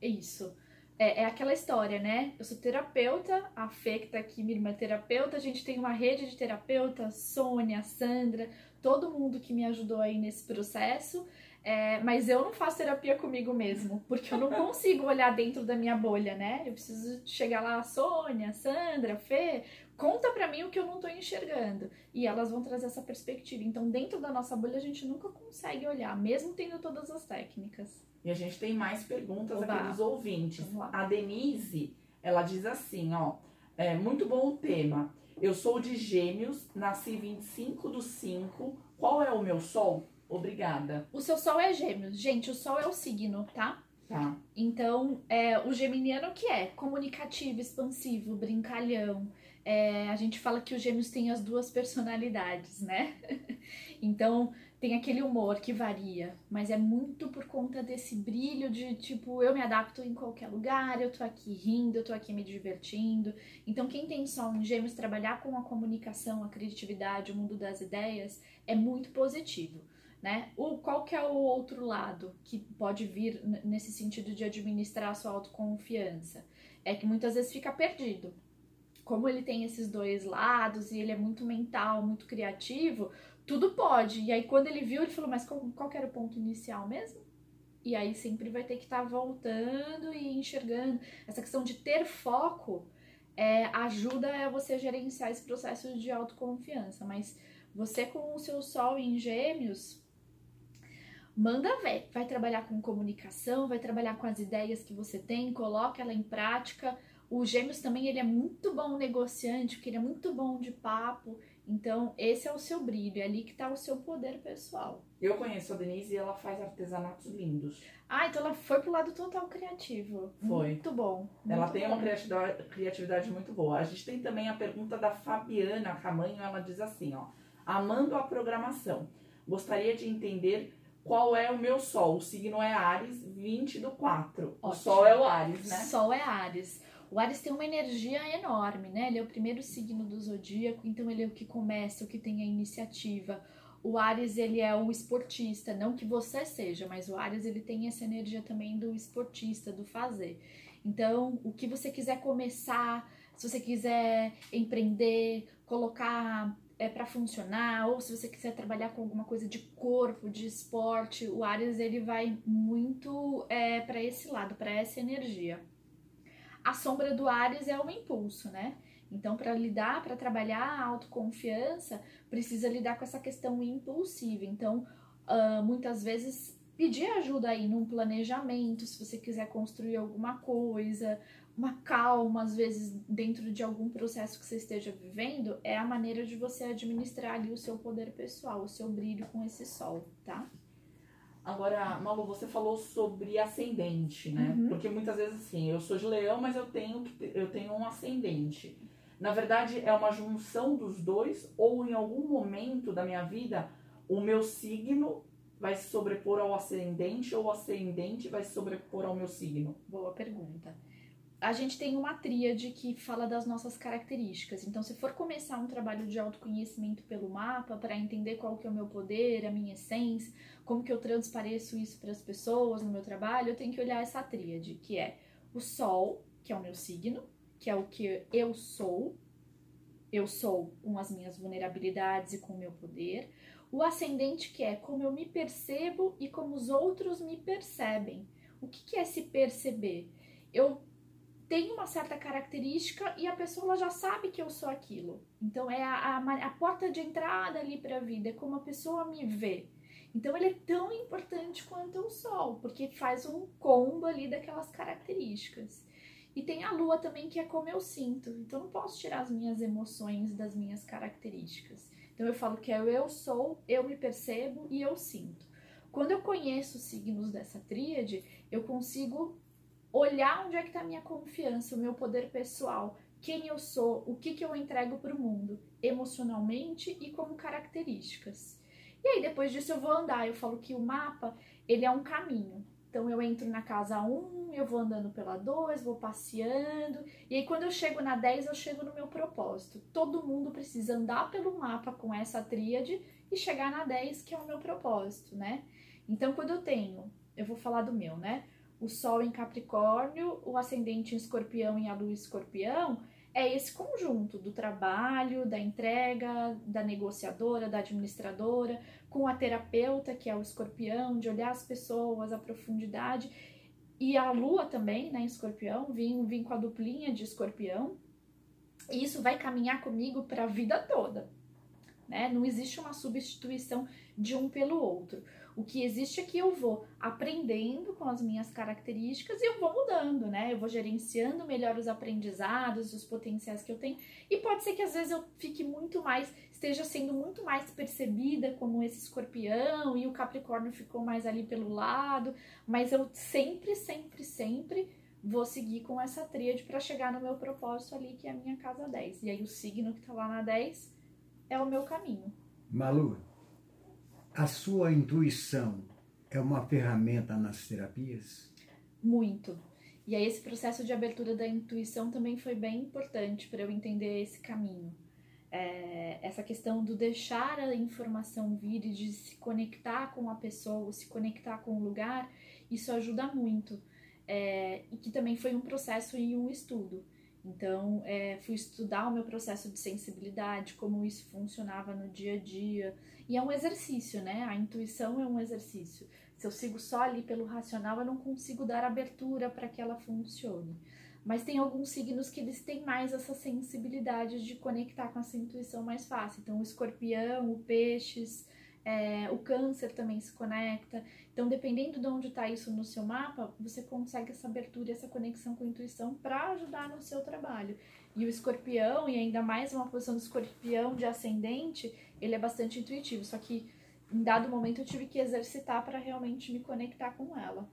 Isso. É, é, aquela história, né? Eu sou terapeuta, a Fê que tá aqui, minha irmã é terapeuta, a gente tem uma rede de terapeuta, Sônia, Sandra, todo mundo que me ajudou aí nesse processo. É, mas eu não faço terapia comigo mesmo, porque eu não consigo olhar dentro da minha bolha, né? Eu preciso chegar lá, Sônia, Sandra, Fê, Conta para mim o que eu não tô enxergando. E elas vão trazer essa perspectiva. Então, dentro da nossa bolha, a gente nunca consegue olhar, mesmo tendo todas as técnicas. E a gente tem mais perguntas Oba. aqui dos ouvintes. A Denise, ela diz assim, ó. É muito bom o tema. Eu sou de gêmeos, nasci 25 do 5. Qual é o meu sol? Obrigada. O seu sol é gêmeos. Gente, o sol é o signo, tá? Tá. Então, é, o geminiano que é comunicativo, expansivo, brincalhão. É, a gente fala que os gêmeos têm as duas personalidades, né? então, tem aquele humor que varia, mas é muito por conta desse brilho de tipo, eu me adapto em qualquer lugar, eu tô aqui rindo, eu tô aqui me divertindo. Então, quem tem sol em gêmeos, trabalhar com a comunicação, a criatividade, o mundo das ideias, é muito positivo. Né? O, qual que é o outro lado que pode vir nesse sentido de administrar a sua autoconfiança? É que muitas vezes fica perdido. Como ele tem esses dois lados e ele é muito mental, muito criativo, tudo pode. E aí quando ele viu, ele falou, mas qual, qual era o ponto inicial mesmo? E aí sempre vai ter que estar voltando e enxergando. Essa questão de ter foco é, ajuda a você gerenciar esse processo de autoconfiança. Mas você com o seu sol em gêmeos, manda ver. Vai trabalhar com comunicação, vai trabalhar com as ideias que você tem, coloca ela em prática. O Gêmeos também ele é muito bom negociante, porque ele é muito bom de papo. Então, esse é o seu brilho, é ali que tá o seu poder pessoal. Eu conheço a Denise e ela faz artesanatos lindos. Ah, então ela foi pro lado total criativo. Foi. Muito bom. Ela muito tem bom. uma criatividade, muito boa. A gente tem também a pergunta da Fabiana Camanho. Ela diz assim, ó. Amando a programação. Gostaria de entender qual é o meu sol. O signo é Ares, 20 do 4. O Ótimo. sol é o Ares, né? Sol é Ares. O Ares tem uma energia enorme, né? Ele é o primeiro signo do zodíaco, então ele é o que começa, o que tem a iniciativa. O Ares, ele é o esportista, não que você seja, mas o Ares, ele tem essa energia também do esportista, do fazer. Então, o que você quiser começar, se você quiser empreender, colocar é para funcionar, ou se você quiser trabalhar com alguma coisa de corpo, de esporte, o Ares ele vai muito é, para esse lado, para essa energia. A sombra do Ares é o impulso, né? Então, para lidar, para trabalhar a autoconfiança, precisa lidar com essa questão impulsiva. Então, ah, muitas vezes pedir ajuda aí num planejamento, se você quiser construir alguma coisa, uma calma, às vezes dentro de algum processo que você esteja vivendo, é a maneira de você administrar ali o seu poder pessoal, o seu brilho com esse sol, tá? Agora, Malu, você falou sobre ascendente, né? Uhum. Porque muitas vezes assim, eu sou de leão, mas eu tenho, eu tenho um ascendente. Na verdade, é uma junção dos dois, ou em algum momento da minha vida, o meu signo vai se sobrepor ao ascendente, ou o ascendente vai se sobrepor ao meu signo. Boa pergunta. A gente tem uma tríade que fala das nossas características. Então, se for começar um trabalho de autoconhecimento pelo mapa, para entender qual que é o meu poder, a minha essência, como que eu transpareço isso para as pessoas no meu trabalho, eu tenho que olhar essa tríade, que é o Sol, que é o meu signo, que é o que eu sou. Eu sou com as minhas vulnerabilidades e com o meu poder. O ascendente, que é como eu me percebo e como os outros me percebem. O que, que é se perceber? Eu tenho uma certa característica e a pessoa já sabe que eu sou aquilo. Então é a, a, a porta de entrada ali para a vida, é como a pessoa me vê. Então ele é tão importante quanto o sol, porque faz um combo ali daquelas características. E tem a lua também, que é como eu sinto. Então não posso tirar as minhas emoções das minhas características. Então eu falo que é o eu sou, eu me percebo e eu sinto. Quando eu conheço os signos dessa tríade, eu consigo olhar onde é que está a minha confiança, o meu poder pessoal, quem eu sou, o que, que eu entrego para o mundo, emocionalmente e como características. E aí depois disso eu vou andar, eu falo que o mapa, ele é um caminho. Então eu entro na casa 1, eu vou andando pela 2, vou passeando, e aí quando eu chego na 10, eu chego no meu propósito. Todo mundo precisa andar pelo mapa com essa tríade e chegar na 10, que é o meu propósito, né? Então quando eu tenho, eu vou falar do meu, né? O Sol em Capricórnio, o ascendente em Escorpião e a Lua em Escorpião, é esse conjunto do trabalho, da entrega, da negociadora, da administradora, com a terapeuta, que é o Escorpião, de olhar as pessoas, a profundidade. E a Lua também, né, em Escorpião, vim, vim com a duplinha de Escorpião. E isso vai caminhar comigo para a vida toda. Né? Não existe uma substituição de um pelo outro. O que existe é que eu vou aprendendo com as minhas características e eu vou mudando, né? Eu vou gerenciando melhor os aprendizados, os potenciais que eu tenho. E pode ser que às vezes eu fique muito mais, esteja sendo muito mais percebida como esse escorpião e o Capricórnio ficou mais ali pelo lado, mas eu sempre, sempre, sempre vou seguir com essa tríade para chegar no meu propósito ali, que é a minha casa 10. E aí o signo que tá lá na 10 é o meu caminho. Malu, a sua intuição é uma ferramenta nas terapias? Muito. E aí esse processo de abertura da intuição também foi bem importante para eu entender esse caminho. É, essa questão do deixar a informação vir e de se conectar com a pessoa, se conectar com o lugar, isso ajuda muito. É, e que também foi um processo e um estudo. Então, é, fui estudar o meu processo de sensibilidade, como isso funcionava no dia a dia. E é um exercício, né? A intuição é um exercício. Se eu sigo só ali pelo racional, eu não consigo dar abertura para que ela funcione. Mas tem alguns signos que eles têm mais essa sensibilidade de conectar com essa intuição mais fácil. Então, o escorpião, o peixes, é, o câncer também se conecta. Então, dependendo de onde está isso no seu mapa, você consegue essa abertura e essa conexão com a intuição para ajudar no seu trabalho. E o escorpião, e ainda mais uma posição do escorpião de ascendente, ele é bastante intuitivo. Só que em dado momento eu tive que exercitar para realmente me conectar com ela.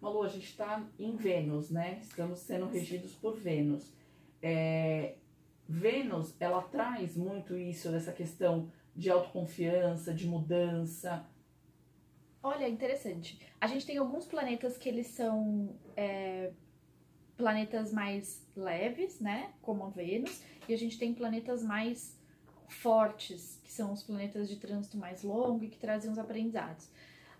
Malu, a gente está em Vênus, né? Estamos sendo regidos por Vênus. É, Vênus, ela traz muito isso, dessa questão de autoconfiança, de mudança? Olha, interessante. A gente tem alguns planetas que eles são é, planetas mais leves, né? Como a Vênus, e a gente tem planetas mais fortes, que são os planetas de trânsito mais longo e que trazem os aprendizados.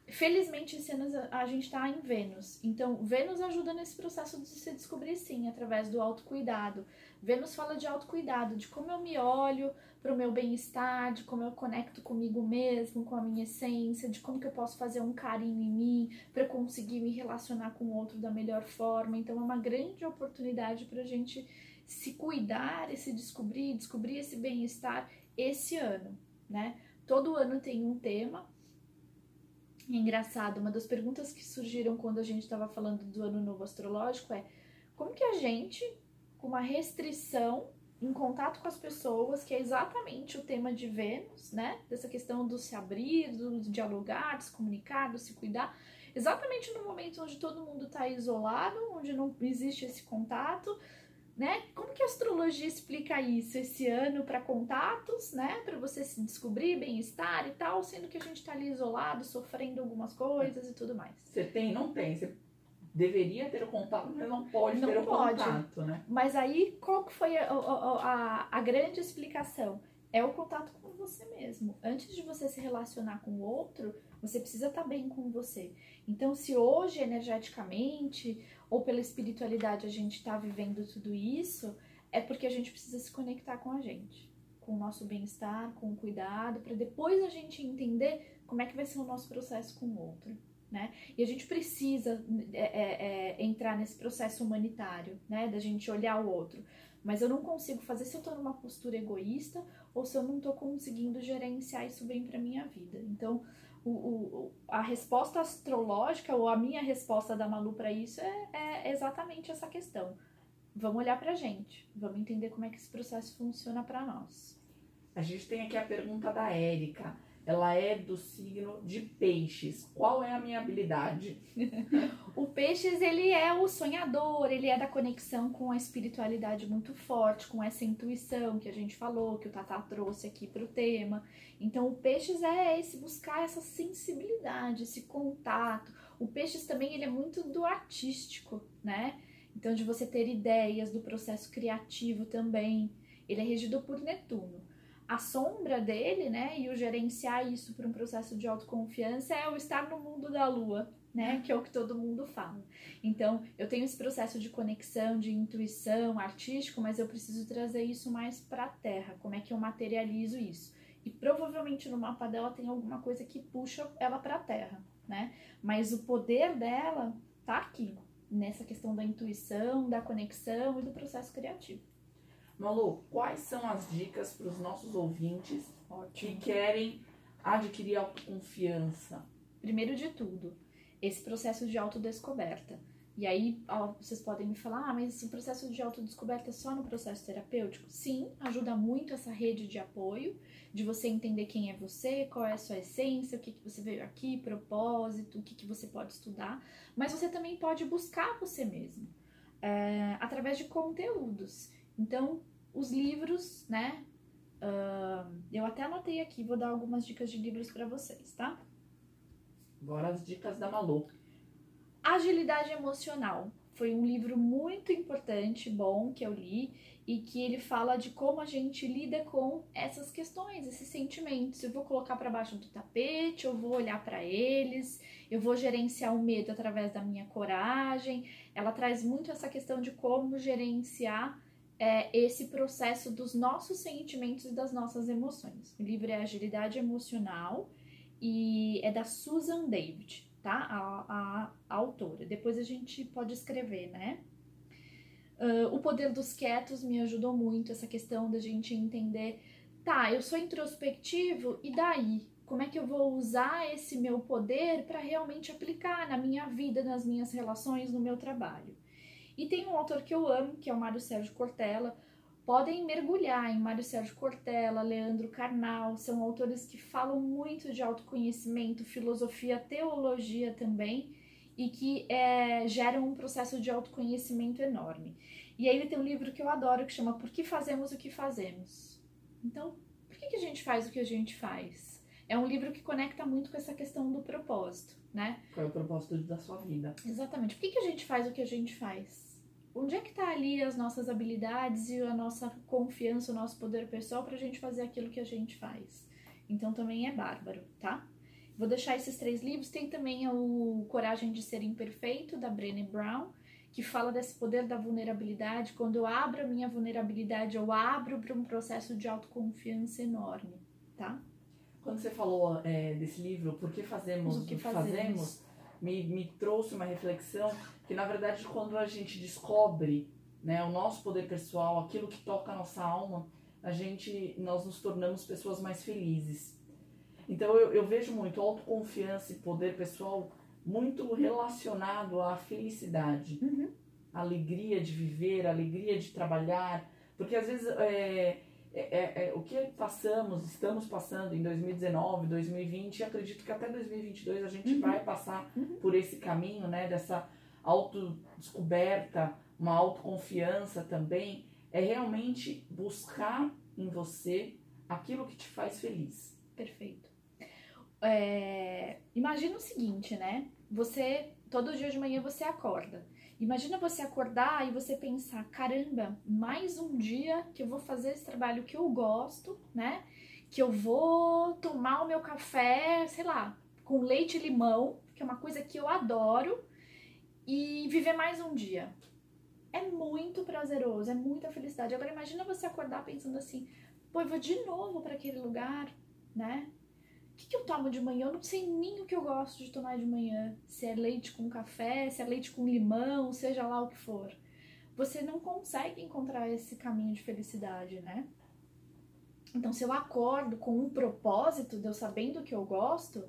Felizmente, esse ano a gente está em Vênus. Então, Vênus ajuda nesse processo de se descobrir, sim, através do autocuidado. Vênus fala de autocuidado, de como eu me olho para o meu bem-estar, de como eu conecto comigo mesmo, com a minha essência, de como que eu posso fazer um carinho em mim para conseguir me relacionar com o outro da melhor forma. Então, é uma grande oportunidade para a gente se cuidar e se descobrir, descobrir esse bem-estar esse ano, né? Todo ano tem um tema é engraçado, uma das perguntas que surgiram quando a gente estava falando do ano novo astrológico é como que a gente, com uma restrição em contato com as pessoas, que é exatamente o tema de Vênus, né? Dessa questão do se abrir, do dialogar, do se comunicar, do se cuidar, exatamente no momento onde todo mundo está isolado, onde não existe esse contato, né? Como que a astrologia explica isso esse ano para contatos, né? Para você se descobrir bem-estar e tal, sendo que a gente está ali isolado, sofrendo algumas coisas e tudo mais. Você tem, não tem, você deveria ter o contato, mas não pode não ter o pode. contato, né? Mas aí qual que foi a, a, a, a grande explicação? É o contato com você mesmo. Antes de você se relacionar com o outro, você precisa estar tá bem com você. Então, se hoje energeticamente ou pela espiritualidade a gente está vivendo tudo isso, é porque a gente precisa se conectar com a gente, com o nosso bem-estar, com o cuidado, para depois a gente entender como é que vai ser o nosso processo com o outro. Né? E a gente precisa é, é, é, entrar nesse processo humanitário, né? Da gente olhar o outro. Mas eu não consigo fazer se eu estou numa postura egoísta ou se eu não estou conseguindo gerenciar isso bem para minha vida. Então, o, o, a resposta astrológica, ou a minha resposta da Malu para isso é, é, exatamente essa questão. Vamos olhar para a gente, vamos entender como é que esse processo funciona para nós. A gente tem aqui a pergunta da Érica ela é do signo de peixes. Qual é a minha habilidade? o peixes, ele é o sonhador, ele é da conexão com a espiritualidade muito forte, com essa intuição que a gente falou, que o Tata trouxe aqui para o tema. Então, o peixes é esse buscar essa sensibilidade, esse contato. O peixes também, ele é muito do artístico, né? Então, de você ter ideias do processo criativo também. Ele é regido por Netuno a sombra dele, né, e o gerenciar isso para um processo de autoconfiança é o estar no mundo da lua, né, que é o que todo mundo fala. Então, eu tenho esse processo de conexão, de intuição, artístico, mas eu preciso trazer isso mais para a terra. Como é que eu materializo isso? E provavelmente no mapa dela tem alguma coisa que puxa ela para a terra, né? Mas o poder dela tá aqui, nessa questão da intuição, da conexão e do processo criativo. Malu, quais são as dicas para os nossos ouvintes Ótimo. que querem adquirir autoconfiança? Primeiro de tudo, esse processo de autodescoberta. E aí vocês podem me falar, ah, mas esse processo de autodescoberta é só no processo terapêutico? Sim, ajuda muito essa rede de apoio, de você entender quem é você, qual é a sua essência, o que, que você veio aqui, propósito, o que, que você pode estudar, mas você também pode buscar você mesmo, é, através de conteúdos. Então, os livros, né? Uh, eu até anotei aqui, vou dar algumas dicas de livros para vocês, tá? Agora as dicas da Malu. Agilidade Emocional. Foi um livro muito importante, bom, que eu li e que ele fala de como a gente lida com essas questões, esses sentimentos. Eu vou colocar para baixo do tapete, eu vou olhar para eles, eu vou gerenciar o medo através da minha coragem. Ela traz muito essa questão de como gerenciar é, esse processo dos nossos sentimentos e das nossas emoções. O livro é Agilidade Emocional e é da Susan David tá? A, a, a autora. Depois a gente pode escrever, né? Uh, o Poder dos Quietos me ajudou muito, essa questão da gente entender, tá, eu sou introspectivo, e daí? Como é que eu vou usar esse meu poder para realmente aplicar na minha vida, nas minhas relações, no meu trabalho? E tem um autor que eu amo, que é o Mário Sérgio Cortella, podem mergulhar em Mário Sérgio Cortella, Leandro Carnal, são autores que falam muito de autoconhecimento, filosofia, teologia também, e que é, geram um processo de autoconhecimento enorme. E aí ele tem um livro que eu adoro que chama Por que Fazemos o que Fazemos? Então, por que, que a gente faz o que a gente faz? É um livro que conecta muito com essa questão do propósito, né? Qual é o propósito da sua vida? Exatamente. Por que, que a gente faz o que a gente faz? onde é que está ali as nossas habilidades e a nossa confiança, o nosso poder pessoal para a gente fazer aquilo que a gente faz. Então também é bárbaro, tá? Vou deixar esses três livros. Tem também o Coragem de Ser Imperfeito, da Brené Brown, que fala desse poder da vulnerabilidade. Quando eu abro a minha vulnerabilidade, eu abro para um processo de autoconfiança enorme, tá? Quando você falou é, desse livro, Por que Fazemos o que, fazemos, fazemos me, me trouxe uma reflexão que, na verdade, quando a gente descobre né, o nosso poder pessoal, aquilo que toca a nossa alma, a gente, nós nos tornamos pessoas mais felizes. Então, eu, eu vejo muito autoconfiança e poder pessoal muito relacionado à felicidade. Uhum. Alegria de viver, alegria de trabalhar. Porque, às vezes, é, é, é, é, o que passamos, estamos passando em 2019, 2020, e acredito que até 2022 a gente uhum. vai passar uhum. por esse caminho, né, dessa autodescoberta, uma autoconfiança também, é realmente buscar em você aquilo que te faz feliz. Perfeito. É, imagina o seguinte, né? Você, todo dia de manhã você acorda. Imagina você acordar e você pensar, caramba, mais um dia que eu vou fazer esse trabalho que eu gosto, né? Que eu vou tomar o meu café, sei lá, com leite e limão, que é uma coisa que eu adoro, e viver mais um dia. É muito prazeroso, é muita felicidade. Agora imagina você acordar pensando assim, pô, eu vou de novo para aquele lugar, né? O que, que eu tomo de manhã? Eu não sei nem o que eu gosto de tomar de manhã. Se é leite com café, se é leite com limão, seja lá o que for. Você não consegue encontrar esse caminho de felicidade, né? Então, se eu acordo com um propósito, de eu sabendo o que eu gosto,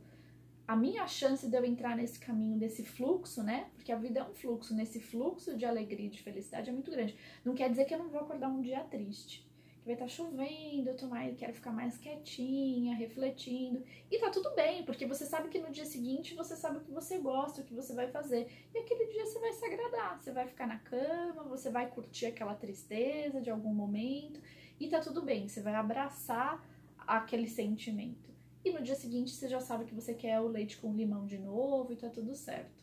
a minha chance de eu entrar nesse caminho, desse fluxo, né? Porque a vida é um fluxo, nesse fluxo de alegria e de felicidade é muito grande. Não quer dizer que eu não vou acordar um dia triste que vai estar chovendo, eu tô mais, quero ficar mais quietinha, refletindo. E tá tudo bem, porque você sabe que no dia seguinte você sabe o que você gosta, o que você vai fazer. E aquele dia você vai se agradar, você vai ficar na cama, você vai curtir aquela tristeza de algum momento e tá tudo bem, você vai abraçar aquele sentimento. E no dia seguinte você já sabe que você quer o leite com limão de novo e tá tudo certo.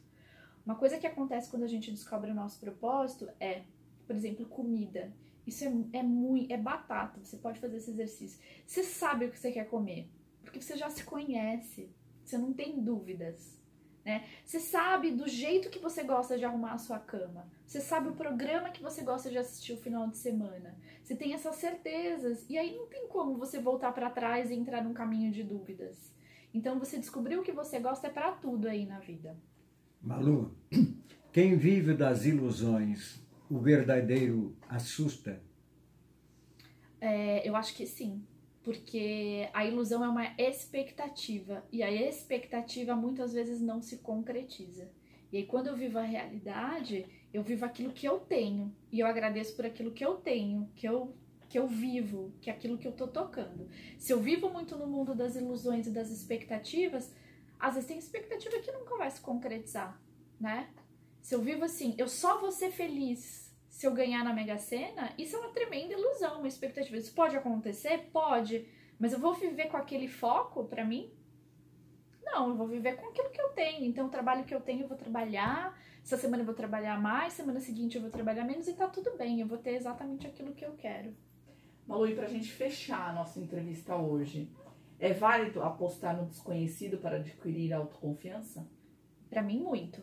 Uma coisa que acontece quando a gente descobre o nosso propósito é, por exemplo, comida. Isso é, é muito, é batata. Você pode fazer esse exercício. Você sabe o que você quer comer, porque você já se conhece. Você não tem dúvidas. Né? Você sabe do jeito que você gosta de arrumar a sua cama. Você sabe o programa que você gosta de assistir o final de semana. Você tem essas certezas e aí não tem como você voltar para trás e entrar num caminho de dúvidas. Então você descobriu o que você gosta é para tudo aí na vida. Malu, quem vive das ilusões o verdadeiro assusta? É, eu acho que sim, porque a ilusão é uma expectativa e a expectativa muitas vezes não se concretiza. E aí, quando eu vivo a realidade, eu vivo aquilo que eu tenho e eu agradeço por aquilo que eu tenho, que eu que eu vivo, que é aquilo que eu tô tocando. Se eu vivo muito no mundo das ilusões e das expectativas, às vezes tem expectativa que nunca vai se concretizar, né? Se eu vivo assim, eu só vou ser feliz se eu ganhar na Mega Sena, isso é uma tremenda ilusão, uma expectativa. Isso pode acontecer? Pode. Mas eu vou viver com aquele foco para mim? Não, eu vou viver com aquilo que eu tenho. Então, o trabalho que eu tenho, eu vou trabalhar. Essa semana eu vou trabalhar mais, semana seguinte eu vou trabalhar menos e tá tudo bem. Eu vou ter exatamente aquilo que eu quero. Malu, e pra gente fechar a nossa entrevista hoje, é válido apostar no desconhecido para adquirir autoconfiança? Para mim, muito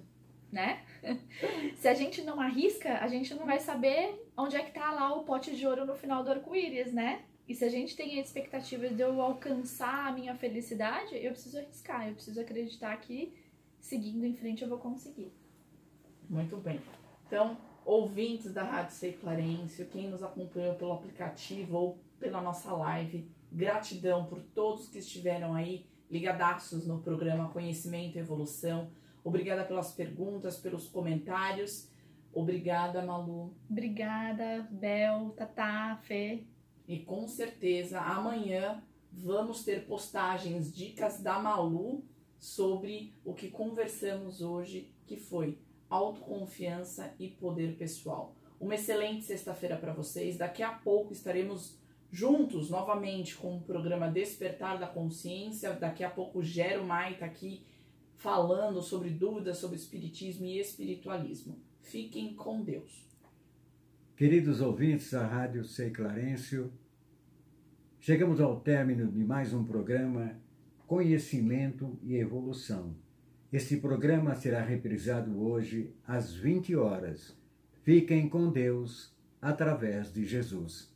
né? Se a gente não arrisca, a gente não vai saber onde é que tá lá o pote de ouro no final do arco-íris, né? E se a gente tem a expectativa de eu alcançar a minha felicidade, eu preciso arriscar, eu preciso acreditar que seguindo em frente eu vou conseguir. Muito bem. Então, ouvintes da Rádio Sei Clarêncio, quem nos acompanhou pelo aplicativo ou pela nossa live, gratidão por todos que estiveram aí ligadaços no programa Conhecimento e Evolução. Obrigada pelas perguntas, pelos comentários. Obrigada, Malu. Obrigada, Bel, Tatá, Fê. E com certeza amanhã vamos ter postagens, dicas da Malu sobre o que conversamos hoje, que foi autoconfiança e poder pessoal. Uma excelente sexta-feira para vocês. Daqui a pouco estaremos juntos novamente com o programa Despertar da Consciência. Daqui a pouco Gero Maita aqui falando sobre dúvidas sobre espiritismo e espiritualismo. Fiquem com Deus. Queridos ouvintes da Rádio Sei Clarencio, chegamos ao término de mais um programa Conhecimento e Evolução. Este programa será reprisado hoje às 20 horas. Fiquem com Deus através de Jesus.